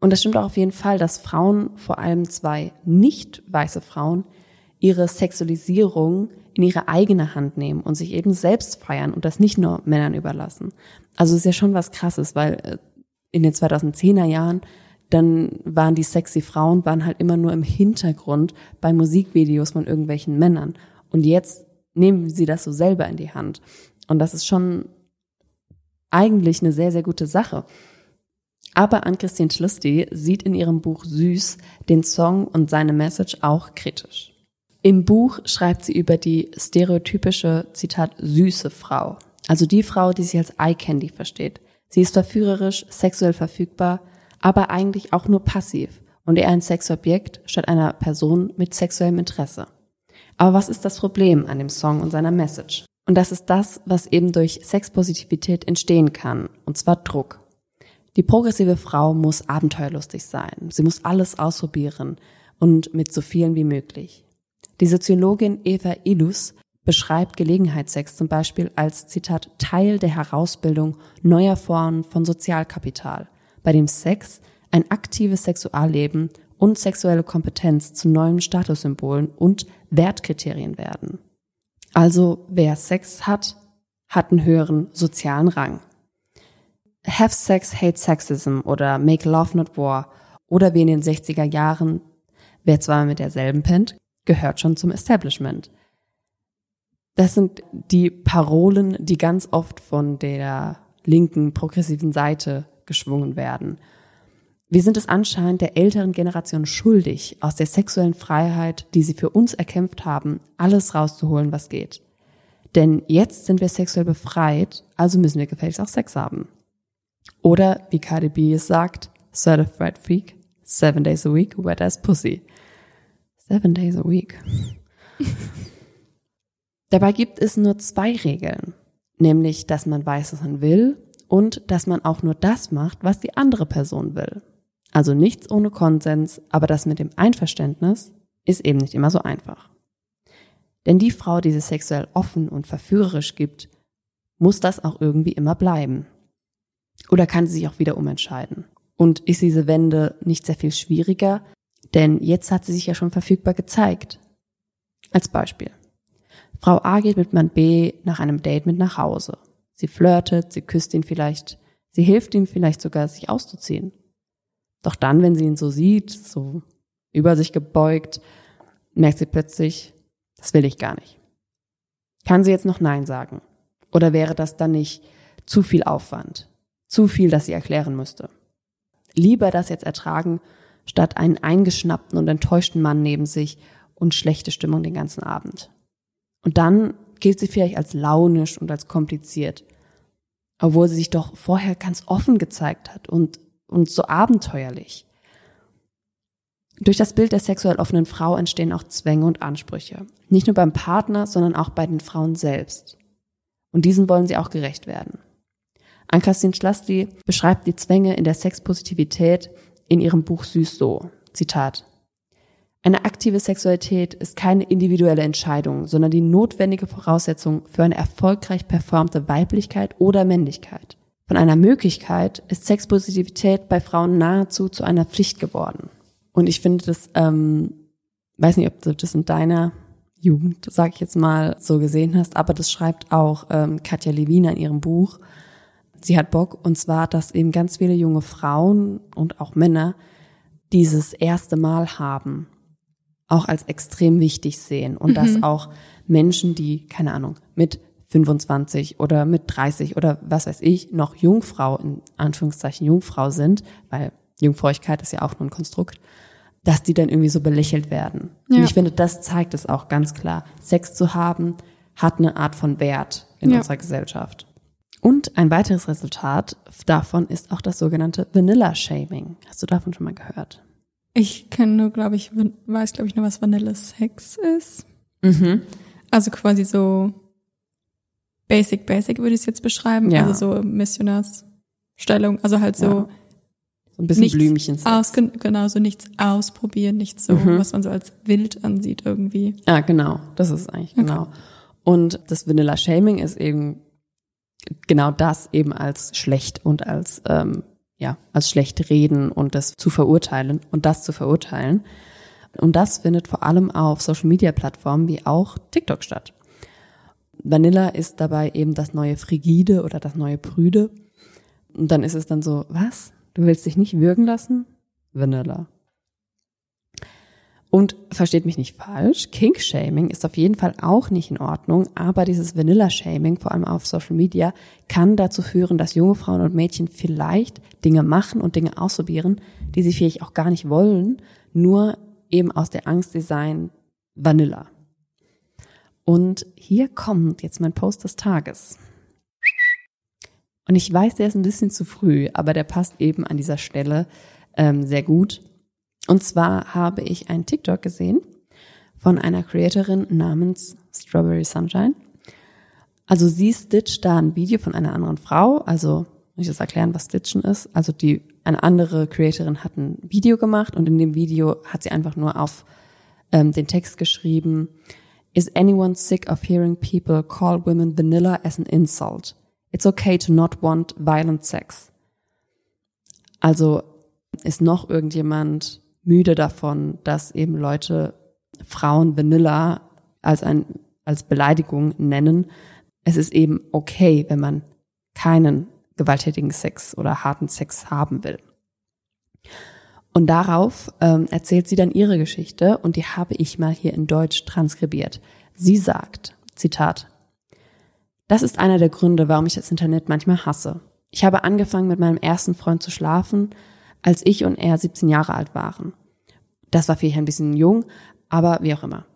Und das stimmt auch auf jeden Fall, dass Frauen, vor allem zwei nicht weiße Frauen, ihre Sexualisierung in ihre eigene Hand nehmen und sich eben selbst feiern und das nicht nur Männern überlassen. Also ist ja schon was krasses, weil äh, in den 2010er Jahren dann waren die sexy Frauen waren halt immer nur im Hintergrund bei Musikvideos von irgendwelchen Männern und jetzt nehmen sie das so selber in die Hand und das ist schon eigentlich eine sehr sehr gute Sache. Aber Ann-Christine Schlusti sieht in ihrem Buch Süß den Song und seine Message auch kritisch. Im Buch schreibt sie über die stereotypische, Zitat, süße Frau. Also die Frau, die sich als Eye Candy versteht. Sie ist verführerisch, sexuell verfügbar, aber eigentlich auch nur passiv und eher ein Sexobjekt statt einer Person mit sexuellem Interesse. Aber was ist das Problem an dem Song und seiner Message? Und das ist das, was eben durch Sexpositivität entstehen kann, und zwar Druck. Die progressive Frau muss abenteuerlustig sein. Sie muss alles ausprobieren und mit so vielen wie möglich. Die Soziologin Eva Illus beschreibt Gelegenheitssex zum Beispiel als Zitat Teil der Herausbildung neuer Formen von Sozialkapital, bei dem Sex, ein aktives Sexualleben und sexuelle Kompetenz zu neuen Statussymbolen und Wertkriterien werden. Also wer Sex hat, hat einen höheren sozialen Rang. Have Sex, Hate Sexism oder Make Love Not War oder wie in den 60er Jahren, wer zwar mit derselben pennt, gehört schon zum Establishment. Das sind die Parolen, die ganz oft von der linken, progressiven Seite geschwungen werden. Wir sind es anscheinend der älteren Generation schuldig, aus der sexuellen Freiheit, die sie für uns erkämpft haben, alles rauszuholen, was geht. Denn jetzt sind wir sexuell befreit, also müssen wir gefälligst auch Sex haben. Oder, wie Cardi B es sagt, Certified Freak, seven days a week, wet as pussy. Seven days a week. Dabei gibt es nur zwei Regeln, nämlich, dass man weiß, was man will und dass man auch nur das macht, was die andere Person will. Also nichts ohne Konsens, aber das mit dem Einverständnis ist eben nicht immer so einfach. Denn die Frau, die sich sexuell offen und verführerisch gibt, muss das auch irgendwie immer bleiben. Oder kann sie sich auch wieder umentscheiden? Und ist diese Wende nicht sehr viel schwieriger? Denn jetzt hat sie sich ja schon verfügbar gezeigt. Als Beispiel. Frau A geht mit Mann B nach einem Date mit nach Hause. Sie flirtet, sie küsst ihn vielleicht, sie hilft ihm vielleicht sogar, sich auszuziehen. Doch dann, wenn sie ihn so sieht, so über sich gebeugt, merkt sie plötzlich, das will ich gar nicht. Kann sie jetzt noch Nein sagen? Oder wäre das dann nicht zu viel Aufwand? Zu viel, dass sie erklären müsste? Lieber das jetzt ertragen, statt einen eingeschnappten und enttäuschten Mann neben sich und schlechte Stimmung den ganzen Abend. Und dann gilt sie vielleicht als launisch und als kompliziert, obwohl sie sich doch vorher ganz offen gezeigt hat und, und so abenteuerlich. Durch das Bild der sexuell offenen Frau entstehen auch Zwänge und Ansprüche. Nicht nur beim Partner, sondern auch bei den Frauen selbst. Und diesen wollen sie auch gerecht werden. Ann-Christine Schlasti beschreibt die Zwänge in der Sexpositivität in ihrem Buch Süß so. Zitat. Eine aktive Sexualität ist keine individuelle Entscheidung, sondern die notwendige Voraussetzung für eine erfolgreich performte Weiblichkeit oder Männlichkeit. Von einer Möglichkeit ist Sexpositivität bei Frauen nahezu zu einer Pflicht geworden. Und ich finde das, ähm, weiß nicht, ob du das in deiner Jugend, sag ich jetzt mal, so gesehen hast, aber das schreibt auch ähm, Katja Levina in ihrem Buch. Sie hat Bock, und zwar, dass eben ganz viele junge Frauen und auch Männer dieses erste Mal haben auch als extrem wichtig sehen und mhm. dass auch Menschen, die, keine Ahnung, mit 25 oder mit 30 oder was weiß ich, noch Jungfrau, in Anführungszeichen Jungfrau sind, weil Jungfräulichkeit ist ja auch nur ein Konstrukt, dass die dann irgendwie so belächelt werden. Ja. Und ich finde, das zeigt es auch ganz klar. Sex zu haben hat eine Art von Wert in ja. unserer Gesellschaft. Und ein weiteres Resultat davon ist auch das sogenannte Vanilla Shaming. Hast du davon schon mal gehört? Ich kenne nur, glaube ich, weiß, glaube ich, nur, was Vanilla Sex ist. Mhm. Also quasi so Basic, Basic würde ich es jetzt beschreiben. Ja. Also so Missionarsstellung. Also halt so. Ja. So ein bisschen Blümchen. Genau, so nichts ausprobieren, nichts so, mhm. was man so als wild ansieht irgendwie. Ja, genau. Das ist eigentlich okay. genau. Und das Vanilla Shaming ist eben genau das eben als schlecht und als ähm, ja, als schlecht reden und das zu verurteilen und das zu verurteilen. Und das findet vor allem auf Social Media Plattformen wie auch TikTok statt. Vanilla ist dabei eben das neue Frigide oder das neue Prüde. Und dann ist es dann so, was? Du willst dich nicht würgen lassen? Vanilla. Und versteht mich nicht falsch, Kink-Shaming ist auf jeden Fall auch nicht in Ordnung, aber dieses Vanilla-Shaming, vor allem auf Social Media, kann dazu führen, dass junge Frauen und Mädchen vielleicht Dinge machen und Dinge ausprobieren, die sie vielleicht auch gar nicht wollen, nur eben aus der Angst, sie seien Vanilla. Und hier kommt jetzt mein Post des Tages. Und ich weiß, der ist ein bisschen zu früh, aber der passt eben an dieser Stelle ähm, sehr gut. Und zwar habe ich einen TikTok gesehen von einer Creatorin namens Strawberry Sunshine. Also sie stitcht da ein Video von einer anderen Frau. Also muss ich das erklären, was Stitchen ist. Also die eine andere Creatorin hat ein Video gemacht und in dem Video hat sie einfach nur auf ähm, den Text geschrieben: Is anyone sick of hearing people call women vanilla as an insult? It's okay to not want violent sex. Also ist noch irgendjemand müde davon, dass eben Leute Frauen Vanilla als ein, als Beleidigung nennen. Es ist eben okay, wenn man keinen gewalttätigen Sex oder harten Sex haben will. Und darauf ähm, erzählt sie dann ihre Geschichte und die habe ich mal hier in Deutsch transkribiert. Sie sagt, Zitat, das ist einer der Gründe, warum ich das Internet manchmal hasse. Ich habe angefangen, mit meinem ersten Freund zu schlafen, als ich und er 17 Jahre alt waren. Das war vielleicht ein bisschen jung, aber wie auch immer.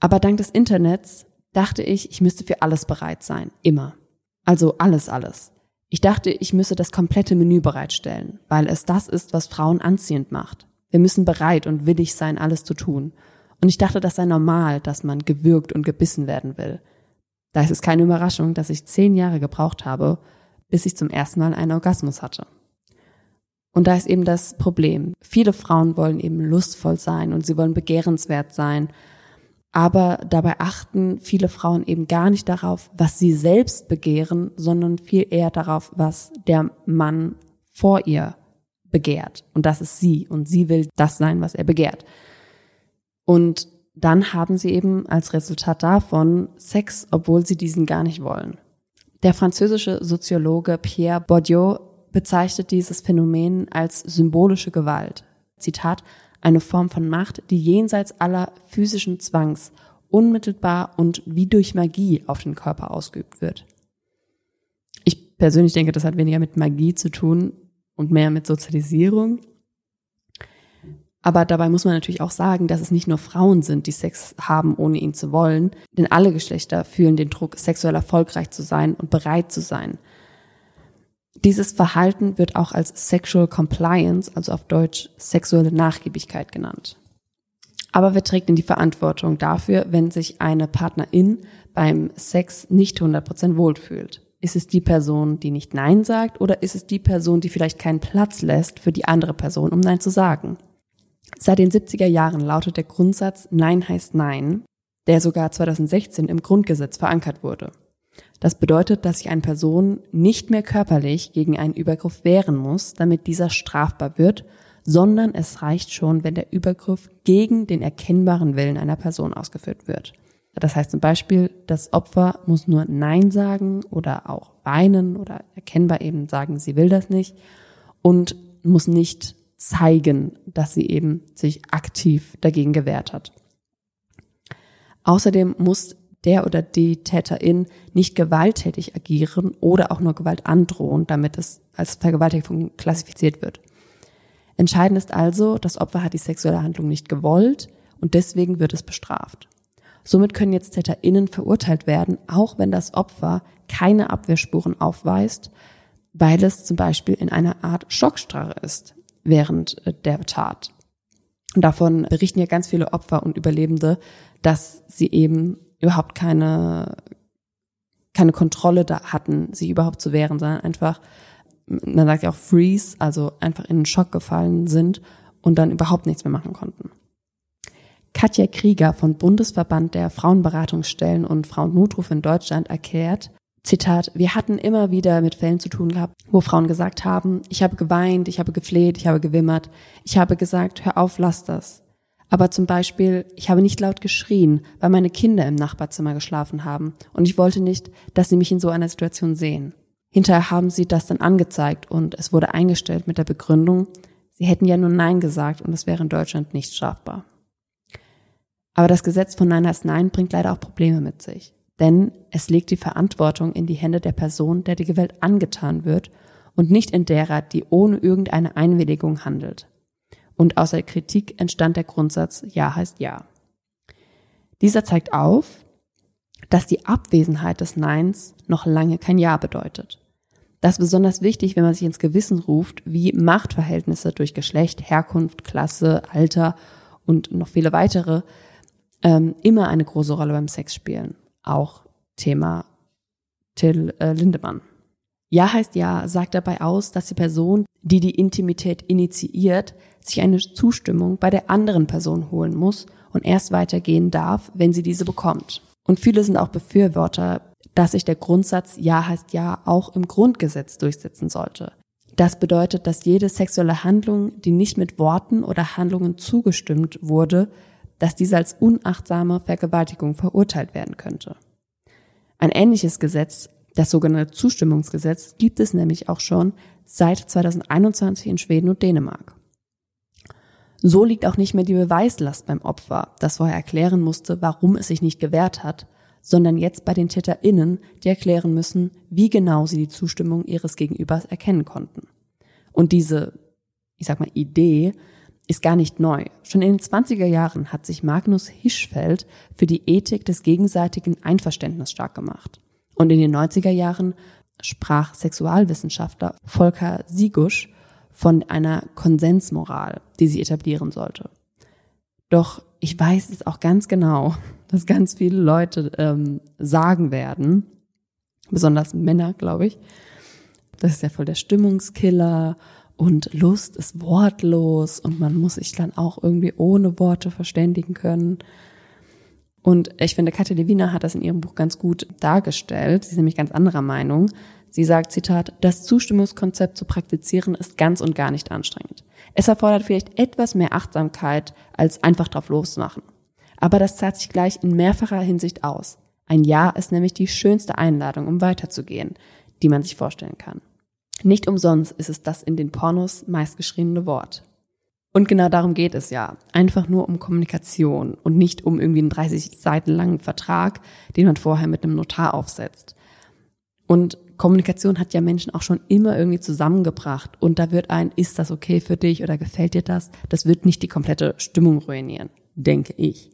Aber dank des Internets dachte ich, ich müsste für alles bereit sein. Immer. Also alles, alles. Ich dachte, ich müsse das komplette Menü bereitstellen, weil es das ist, was Frauen anziehend macht. Wir müssen bereit und willig sein, alles zu tun. Und ich dachte, das sei normal, dass man gewürgt und gebissen werden will. Da ist es keine Überraschung, dass ich zehn Jahre gebraucht habe, bis ich zum ersten Mal einen Orgasmus hatte. Und da ist eben das Problem. Viele Frauen wollen eben lustvoll sein und sie wollen begehrenswert sein. Aber dabei achten viele Frauen eben gar nicht darauf, was sie selbst begehren, sondern viel eher darauf, was der Mann vor ihr begehrt. Und das ist sie. Und sie will das sein, was er begehrt. Und dann haben sie eben als Resultat davon Sex, obwohl sie diesen gar nicht wollen. Der französische Soziologe Pierre Bourdieu bezeichnet dieses Phänomen als symbolische Gewalt. Zitat, eine Form von Macht, die jenseits aller physischen Zwangs unmittelbar und wie durch Magie auf den Körper ausgeübt wird. Ich persönlich denke, das hat weniger mit Magie zu tun und mehr mit Sozialisierung. Aber dabei muss man natürlich auch sagen, dass es nicht nur Frauen sind, die Sex haben, ohne ihn zu wollen, denn alle Geschlechter fühlen den Druck, sexuell erfolgreich zu sein und bereit zu sein. Dieses Verhalten wird auch als Sexual Compliance, also auf Deutsch sexuelle Nachgiebigkeit genannt. Aber wer trägt denn die Verantwortung dafür, wenn sich eine Partnerin beim Sex nicht 100% wohlfühlt? Ist es die Person, die nicht Nein sagt oder ist es die Person, die vielleicht keinen Platz lässt für die andere Person, um Nein zu sagen? Seit den 70er Jahren lautet der Grundsatz Nein heißt Nein, der sogar 2016 im Grundgesetz verankert wurde. Das bedeutet, dass sich eine Person nicht mehr körperlich gegen einen Übergriff wehren muss, damit dieser strafbar wird, sondern es reicht schon, wenn der Übergriff gegen den erkennbaren Willen einer Person ausgeführt wird. Das heißt zum Beispiel, das Opfer muss nur Nein sagen oder auch weinen oder erkennbar eben sagen, sie will das nicht und muss nicht zeigen, dass sie eben sich aktiv dagegen gewehrt hat. Außerdem muss der oder die Täterin nicht gewalttätig agieren oder auch nur Gewalt androhen, damit es als Vergewaltigung klassifiziert wird. Entscheidend ist also, das Opfer hat die sexuelle Handlung nicht gewollt und deswegen wird es bestraft. Somit können jetzt TäterInnen verurteilt werden, auch wenn das Opfer keine Abwehrspuren aufweist, weil es zum Beispiel in einer Art Schockstarre ist während der Tat. Und davon berichten ja ganz viele Opfer und Überlebende, dass sie eben überhaupt keine, keine Kontrolle da hatten, sich überhaupt zu wehren, sondern einfach, man sagt ja auch freeze, also einfach in den Schock gefallen sind und dann überhaupt nichts mehr machen konnten. Katja Krieger von Bundesverband der Frauenberatungsstellen und Frauennotruf in Deutschland erklärt, Zitat, wir hatten immer wieder mit Fällen zu tun gehabt, wo Frauen gesagt haben, ich habe geweint, ich habe gefleht, ich habe gewimmert, ich habe gesagt, hör auf, lass das. Aber zum Beispiel, ich habe nicht laut geschrien, weil meine Kinder im Nachbarzimmer geschlafen haben und ich wollte nicht, dass sie mich in so einer Situation sehen. Hinterher haben sie das dann angezeigt und es wurde eingestellt mit der Begründung, sie hätten ja nur Nein gesagt und es wäre in Deutschland nicht strafbar. Aber das Gesetz von Nein heißt Nein bringt leider auch Probleme mit sich. Denn es legt die Verantwortung in die Hände der Person, der die Gewalt angetan wird und nicht in derer, die ohne irgendeine Einwilligung handelt und außer der Kritik entstand der Grundsatz Ja heißt Ja. Dieser zeigt auf, dass die Abwesenheit des Neins noch lange kein Ja bedeutet. Das ist besonders wichtig, wenn man sich ins Gewissen ruft, wie Machtverhältnisse durch Geschlecht, Herkunft, Klasse, Alter und noch viele weitere ähm, immer eine große Rolle beim Sex spielen. Auch Thema Till äh, Lindemann. Ja heißt ja, sagt dabei aus, dass die Person, die die Intimität initiiert, sich eine Zustimmung bei der anderen Person holen muss und erst weitergehen darf, wenn sie diese bekommt. Und viele sind auch Befürworter, dass sich der Grundsatz Ja heißt Ja auch im Grundgesetz durchsetzen sollte. Das bedeutet, dass jede sexuelle Handlung, die nicht mit Worten oder Handlungen zugestimmt wurde, dass diese als unachtsame Vergewaltigung verurteilt werden könnte. Ein ähnliches Gesetz, das sogenannte Zustimmungsgesetz, gibt es nämlich auch schon seit 2021 in Schweden und Dänemark. So liegt auch nicht mehr die Beweislast beim Opfer, das vorher erklären musste, warum es sich nicht gewehrt hat, sondern jetzt bei den TäterInnen, die erklären müssen, wie genau sie die Zustimmung ihres Gegenübers erkennen konnten. Und diese ich sag mal, Idee ist gar nicht neu. Schon in den 20er Jahren hat sich Magnus Hirschfeld für die Ethik des gegenseitigen Einverständnisses stark gemacht. Und in den 90er Jahren sprach Sexualwissenschaftler Volker Sigusch von einer Konsensmoral, die sie etablieren sollte. Doch ich weiß es auch ganz genau, dass ganz viele Leute ähm, sagen werden, besonders Männer, glaube ich, das ist ja voll der Stimmungskiller und Lust ist wortlos und man muss sich dann auch irgendwie ohne Worte verständigen können. Und ich finde, Katja Lewina hat das in ihrem Buch ganz gut dargestellt. Sie ist nämlich ganz anderer Meinung. Sie sagt, Zitat, das Zustimmungskonzept zu praktizieren ist ganz und gar nicht anstrengend. Es erfordert vielleicht etwas mehr Achtsamkeit, als einfach drauf losmachen. Aber das zahlt sich gleich in mehrfacher Hinsicht aus. Ein Ja ist nämlich die schönste Einladung, um weiterzugehen, die man sich vorstellen kann. Nicht umsonst ist es das in den Pornos meistgeschriebene Wort. Und genau darum geht es ja. Einfach nur um Kommunikation und nicht um irgendwie einen 30 Seiten langen Vertrag, den man vorher mit einem Notar aufsetzt. Und Kommunikation hat ja Menschen auch schon immer irgendwie zusammengebracht. Und da wird ein, ist das okay für dich oder gefällt dir das? Das wird nicht die komplette Stimmung ruinieren, denke ich.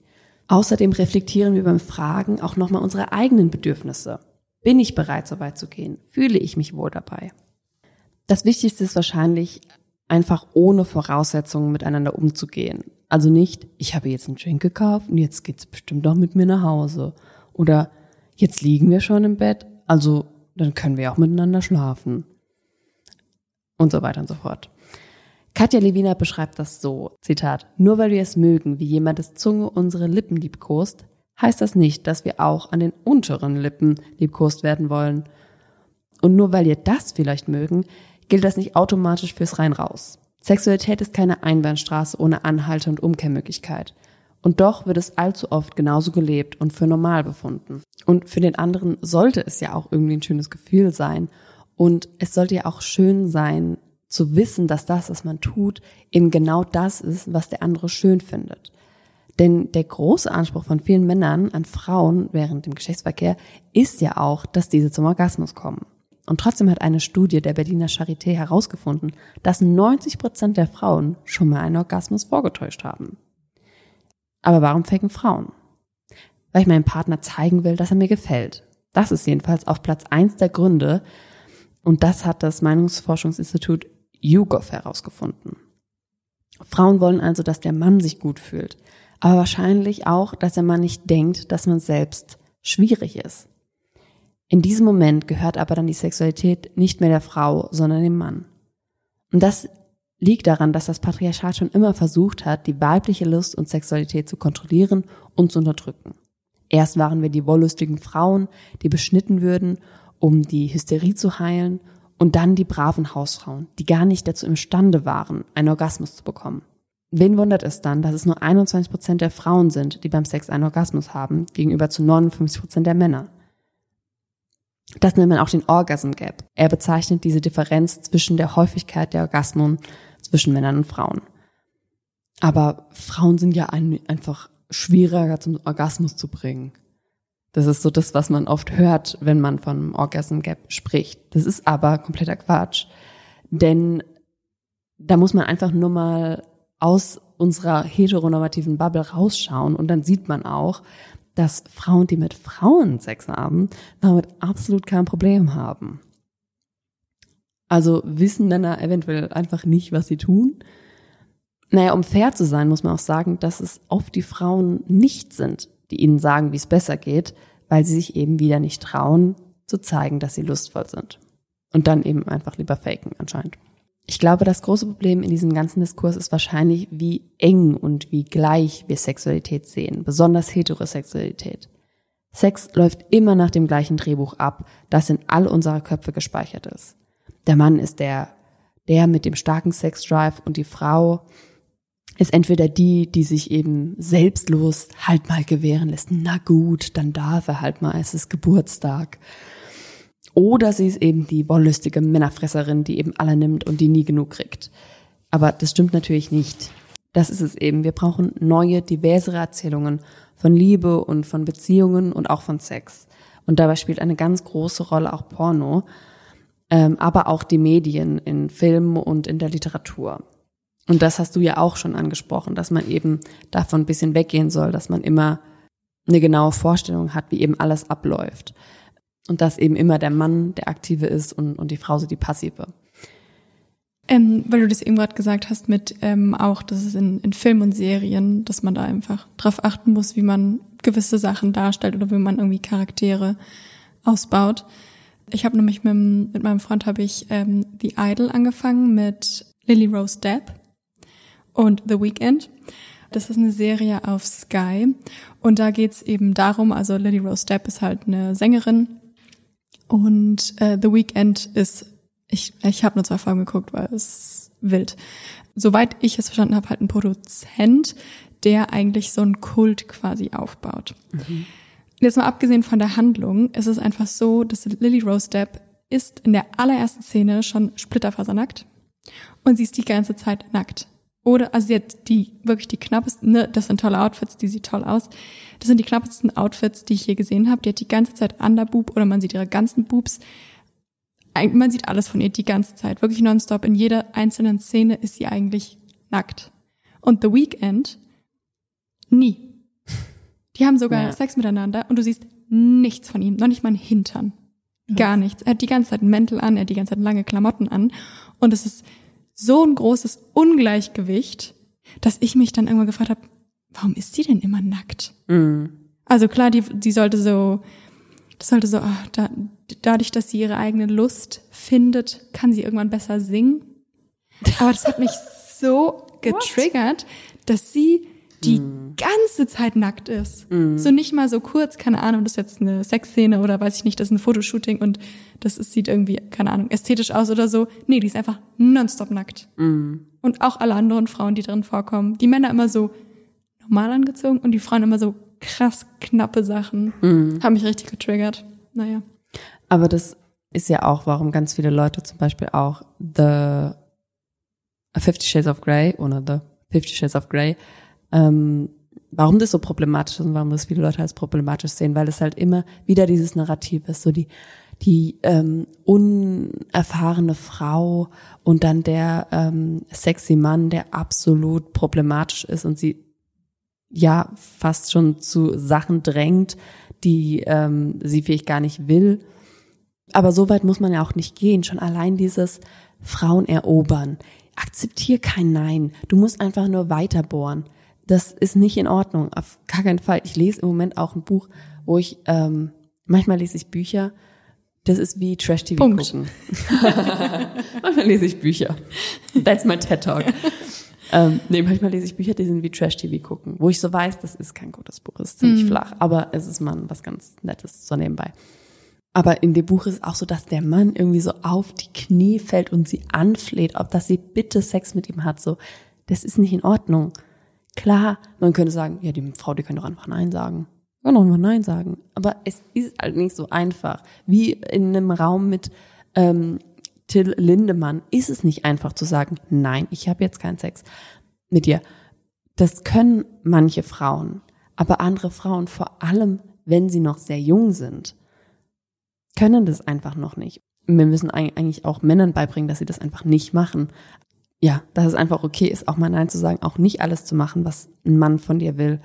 Außerdem reflektieren wir beim Fragen auch nochmal unsere eigenen Bedürfnisse. Bin ich bereit, so weit zu gehen? Fühle ich mich wohl dabei? Das Wichtigste ist wahrscheinlich, einfach ohne Voraussetzungen miteinander umzugehen. Also nicht, ich habe jetzt einen Drink gekauft und jetzt geht's bestimmt noch mit mir nach Hause. Oder jetzt liegen wir schon im Bett, also dann können wir auch miteinander schlafen. Und so weiter und so fort. Katja Lewina beschreibt das so, Zitat, nur weil wir es mögen, wie jemandes Zunge unsere Lippen liebkost, heißt das nicht, dass wir auch an den unteren Lippen liebkost werden wollen. Und nur weil ihr das vielleicht mögen, gilt das nicht automatisch fürs rein raus. Sexualität ist keine Einbahnstraße ohne Anhalte und Umkehrmöglichkeit. Und doch wird es allzu oft genauso gelebt und für normal befunden. Und für den anderen sollte es ja auch irgendwie ein schönes Gefühl sein. Und es sollte ja auch schön sein, zu wissen, dass das, was man tut, eben genau das ist, was der andere schön findet. Denn der große Anspruch von vielen Männern an Frauen während dem Geschlechtsverkehr ist ja auch, dass diese zum Orgasmus kommen. Und trotzdem hat eine Studie der Berliner Charité herausgefunden, dass 90 Prozent der Frauen schon mal einen Orgasmus vorgetäuscht haben. Aber warum faken Frauen? Weil ich meinem Partner zeigen will, dass er mir gefällt. Das ist jedenfalls auf Platz eins der Gründe. Und das hat das Meinungsforschungsinstitut YouGov herausgefunden. Frauen wollen also, dass der Mann sich gut fühlt. Aber wahrscheinlich auch, dass der Mann nicht denkt, dass man selbst schwierig ist. In diesem Moment gehört aber dann die Sexualität nicht mehr der Frau, sondern dem Mann. Und das liegt daran, dass das Patriarchat schon immer versucht hat, die weibliche Lust und Sexualität zu kontrollieren und zu unterdrücken. Erst waren wir die wollüstigen Frauen, die beschnitten würden, um die Hysterie zu heilen, und dann die braven Hausfrauen, die gar nicht dazu imstande waren, einen Orgasmus zu bekommen. Wen wundert es dann, dass es nur 21 Prozent der Frauen sind, die beim Sex einen Orgasmus haben, gegenüber zu 59 Prozent der Männer? Das nennt man auch den Orgasm Gap. Er bezeichnet diese Differenz zwischen der Häufigkeit der Orgasmen zwischen Männern und Frauen. Aber Frauen sind ja ein, einfach schwieriger zum Orgasmus zu bringen. Das ist so das, was man oft hört, wenn man von Orgasm Gap spricht. Das ist aber kompletter Quatsch. Denn da muss man einfach nur mal aus unserer heteronormativen Bubble rausschauen und dann sieht man auch, dass Frauen, die mit Frauen Sex haben, damit absolut kein Problem haben. Also wissen Männer eventuell einfach nicht, was sie tun. Naja, um fair zu sein, muss man auch sagen, dass es oft die Frauen nicht sind, die ihnen sagen, wie es besser geht, weil sie sich eben wieder nicht trauen, zu zeigen, dass sie lustvoll sind. Und dann eben einfach lieber faken anscheinend. Ich glaube, das große Problem in diesem ganzen Diskurs ist wahrscheinlich, wie eng und wie gleich wir Sexualität sehen, besonders Heterosexualität. Sex läuft immer nach dem gleichen Drehbuch ab, das in all unserer Köpfe gespeichert ist. Der Mann ist der, der mit dem starken Sexdrive und die Frau ist entweder die, die sich eben selbstlos halt mal gewähren lässt. Na gut, dann darf er halt mal, es ist Geburtstag. Oder sie ist eben die wollüstige Männerfresserin, die eben alle nimmt und die nie genug kriegt. Aber das stimmt natürlich nicht. Das ist es eben. Wir brauchen neue, diversere Erzählungen von Liebe und von Beziehungen und auch von Sex. Und dabei spielt eine ganz große Rolle auch Porno, ähm, aber auch die Medien in Filmen und in der Literatur. Und das hast du ja auch schon angesprochen, dass man eben davon ein bisschen weggehen soll, dass man immer eine genaue Vorstellung hat, wie eben alles abläuft. Und dass eben immer der Mann der Aktive ist und, und die Frau so die Passive. Ähm, weil du das eben gerade gesagt hast mit ähm, auch, dass es in, in Filmen und Serien, dass man da einfach drauf achten muss, wie man gewisse Sachen darstellt oder wie man irgendwie Charaktere ausbaut. Ich habe nämlich mit, mit meinem Freund habe ich ähm, The Idol angefangen mit Lily Rose Depp und The Weeknd. Das ist eine Serie auf Sky und da geht's eben darum, also Lily Rose Depp ist halt eine Sängerin und äh, The Weeknd ist, ich, ich habe nur zwei Folgen geguckt, weil es wild. Soweit ich es verstanden habe, halt ein Produzent, der eigentlich so einen Kult quasi aufbaut. Mhm. Jetzt mal abgesehen von der Handlung, ist es einfach so, dass Lily Rose Depp ist in der allerersten Szene schon splitterfasernackt und sie ist die ganze Zeit nackt. Oder, also sie hat die, wirklich die knappesten, ne, das sind tolle Outfits, die sieht toll aus. Das sind die knappesten Outfits, die ich je gesehen habe. Die hat die ganze Zeit Underboob oder man sieht ihre ganzen Boobs. Man sieht alles von ihr die ganze Zeit, wirklich nonstop. In jeder einzelnen Szene ist sie eigentlich nackt. Und The Weeknd, nie. Die haben sogar ja. Sex miteinander und du siehst nichts von ihm, noch nicht mal ein Hintern. Gar nichts. Er hat die ganze Zeit einen Mäntel an, er hat die ganze Zeit lange Klamotten an und es ist so ein großes Ungleichgewicht, dass ich mich dann irgendwann gefragt habe, warum ist sie denn immer nackt? Mhm. Also klar, die, die sollte so, das sollte so, oh, da, dadurch, dass sie ihre eigene Lust findet, kann sie irgendwann besser singen. Aber das hat mich so getriggert, dass sie die mm. ganze Zeit nackt ist. Mm. So nicht mal so kurz, keine Ahnung, das ist jetzt eine Sexszene oder weiß ich nicht, das ist ein Fotoshooting und das ist, sieht irgendwie, keine Ahnung, ästhetisch aus oder so. Nee, die ist einfach nonstop nackt. Mm. Und auch alle anderen Frauen, die drin vorkommen. Die Männer immer so normal angezogen und die Frauen immer so krass knappe Sachen. Mm. Haben mich richtig getriggert. Naja. Aber das ist ja auch, warum ganz viele Leute zum Beispiel auch The Fifty Shades of Grey oder The Fifty Shades of Grey ähm, warum das so problematisch ist und warum das viele Leute als problematisch sehen, weil es halt immer wieder dieses Narrativ ist, so die die ähm, unerfahrene Frau und dann der ähm, sexy Mann, der absolut problematisch ist und sie ja fast schon zu Sachen drängt, die ähm, sie vielleicht gar nicht will. Aber so weit muss man ja auch nicht gehen. Schon allein dieses Frauen erobern. Akzeptier kein Nein. Du musst einfach nur weiterbohren das ist nicht in Ordnung. Auf gar keinen Fall. Ich lese im Moment auch ein Buch, wo ich, ähm, manchmal lese ich Bücher, das ist wie Trash-TV gucken. manchmal lese ich Bücher. That's my TED Talk. ähm, nee, manchmal lese ich Bücher, die sind wie Trash-TV gucken, wo ich so weiß, das ist kein gutes Buch, es ist ziemlich mm. flach, aber es ist mal was ganz Nettes so nebenbei. Aber in dem Buch ist es auch so, dass der Mann irgendwie so auf die Knie fällt und sie anfleht, ob dass sie bitte Sex mit ihm hat. So, das ist nicht in Ordnung. Klar, man könnte sagen, ja, die Frau, die kann doch einfach Nein sagen. Kann doch einfach Nein sagen. Aber es ist halt nicht so einfach. Wie in einem Raum mit ähm, Till Lindemann ist es nicht einfach zu sagen, nein, ich habe jetzt keinen Sex mit dir. Das können manche Frauen, aber andere Frauen, vor allem wenn sie noch sehr jung sind, können das einfach noch nicht. Wir müssen eigentlich auch Männern beibringen, dass sie das einfach nicht machen ja, dass es einfach okay ist, auch mal Nein zu sagen, auch nicht alles zu machen, was ein Mann von dir will.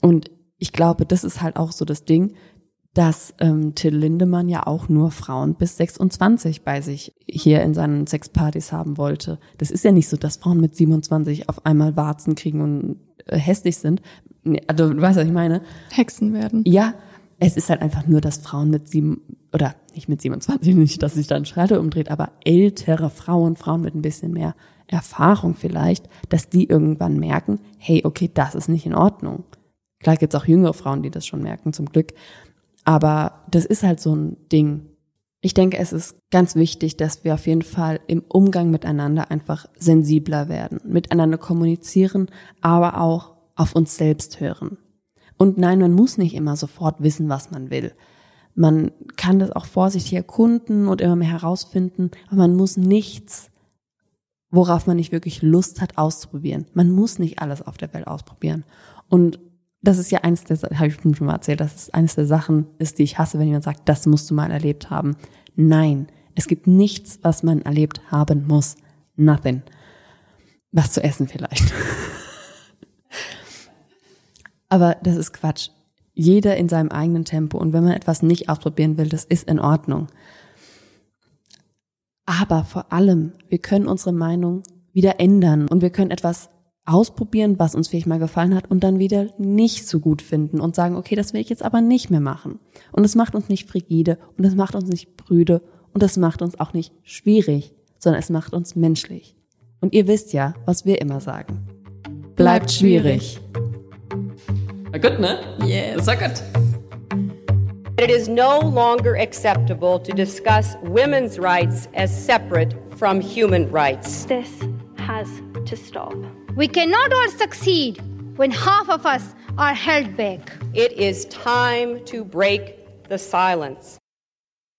Und ich glaube, das ist halt auch so das Ding, dass ähm, Till Lindemann ja auch nur Frauen bis 26 bei sich hier in seinen Sexpartys haben wollte. Das ist ja nicht so, dass Frauen mit 27 auf einmal Warzen kriegen und äh, hässlich sind. Also, du weißt, was ich meine? Hexen werden. Ja, es ist halt einfach nur, dass Frauen mit sieben, oder nicht mit 27, nicht, dass sich dann Schreiter umdreht, aber ältere Frauen, Frauen mit ein bisschen mehr Erfahrung vielleicht, dass die irgendwann merken, hey, okay, das ist nicht in Ordnung. Klar gibt's auch jüngere Frauen, die das schon merken, zum Glück. Aber das ist halt so ein Ding. Ich denke, es ist ganz wichtig, dass wir auf jeden Fall im Umgang miteinander einfach sensibler werden, miteinander kommunizieren, aber auch auf uns selbst hören. Und nein, man muss nicht immer sofort wissen, was man will. Man kann das auch vorsichtig erkunden und immer mehr herausfinden, aber man muss nichts worauf man nicht wirklich Lust hat auszuprobieren. Man muss nicht alles auf der Welt ausprobieren. Und das ist ja eines der, habe ich schon mal erzählt, dass es eines der Sachen ist, die ich hasse, wenn jemand sagt, das musst du mal erlebt haben. Nein, es gibt nichts, was man erlebt haben muss. Nothing. Was zu essen vielleicht. Aber das ist Quatsch. Jeder in seinem eigenen Tempo. Und wenn man etwas nicht ausprobieren will, das ist in Ordnung. Aber vor allem, wir können unsere Meinung wieder ändern und wir können etwas ausprobieren, was uns vielleicht mal gefallen hat und dann wieder nicht so gut finden und sagen, okay, das will ich jetzt aber nicht mehr machen. Und es macht uns nicht frigide und es macht uns nicht brüde und es macht uns auch nicht schwierig, sondern es macht uns menschlich. Und ihr wisst ja, was wir immer sagen. Bleibt schwierig. War gut, ne? Yes. Das war gut. It is no longer acceptable to discuss women's rights as separate from human rights. This has to stop. We cannot all succeed when half of us are held back. It is time to break the silence.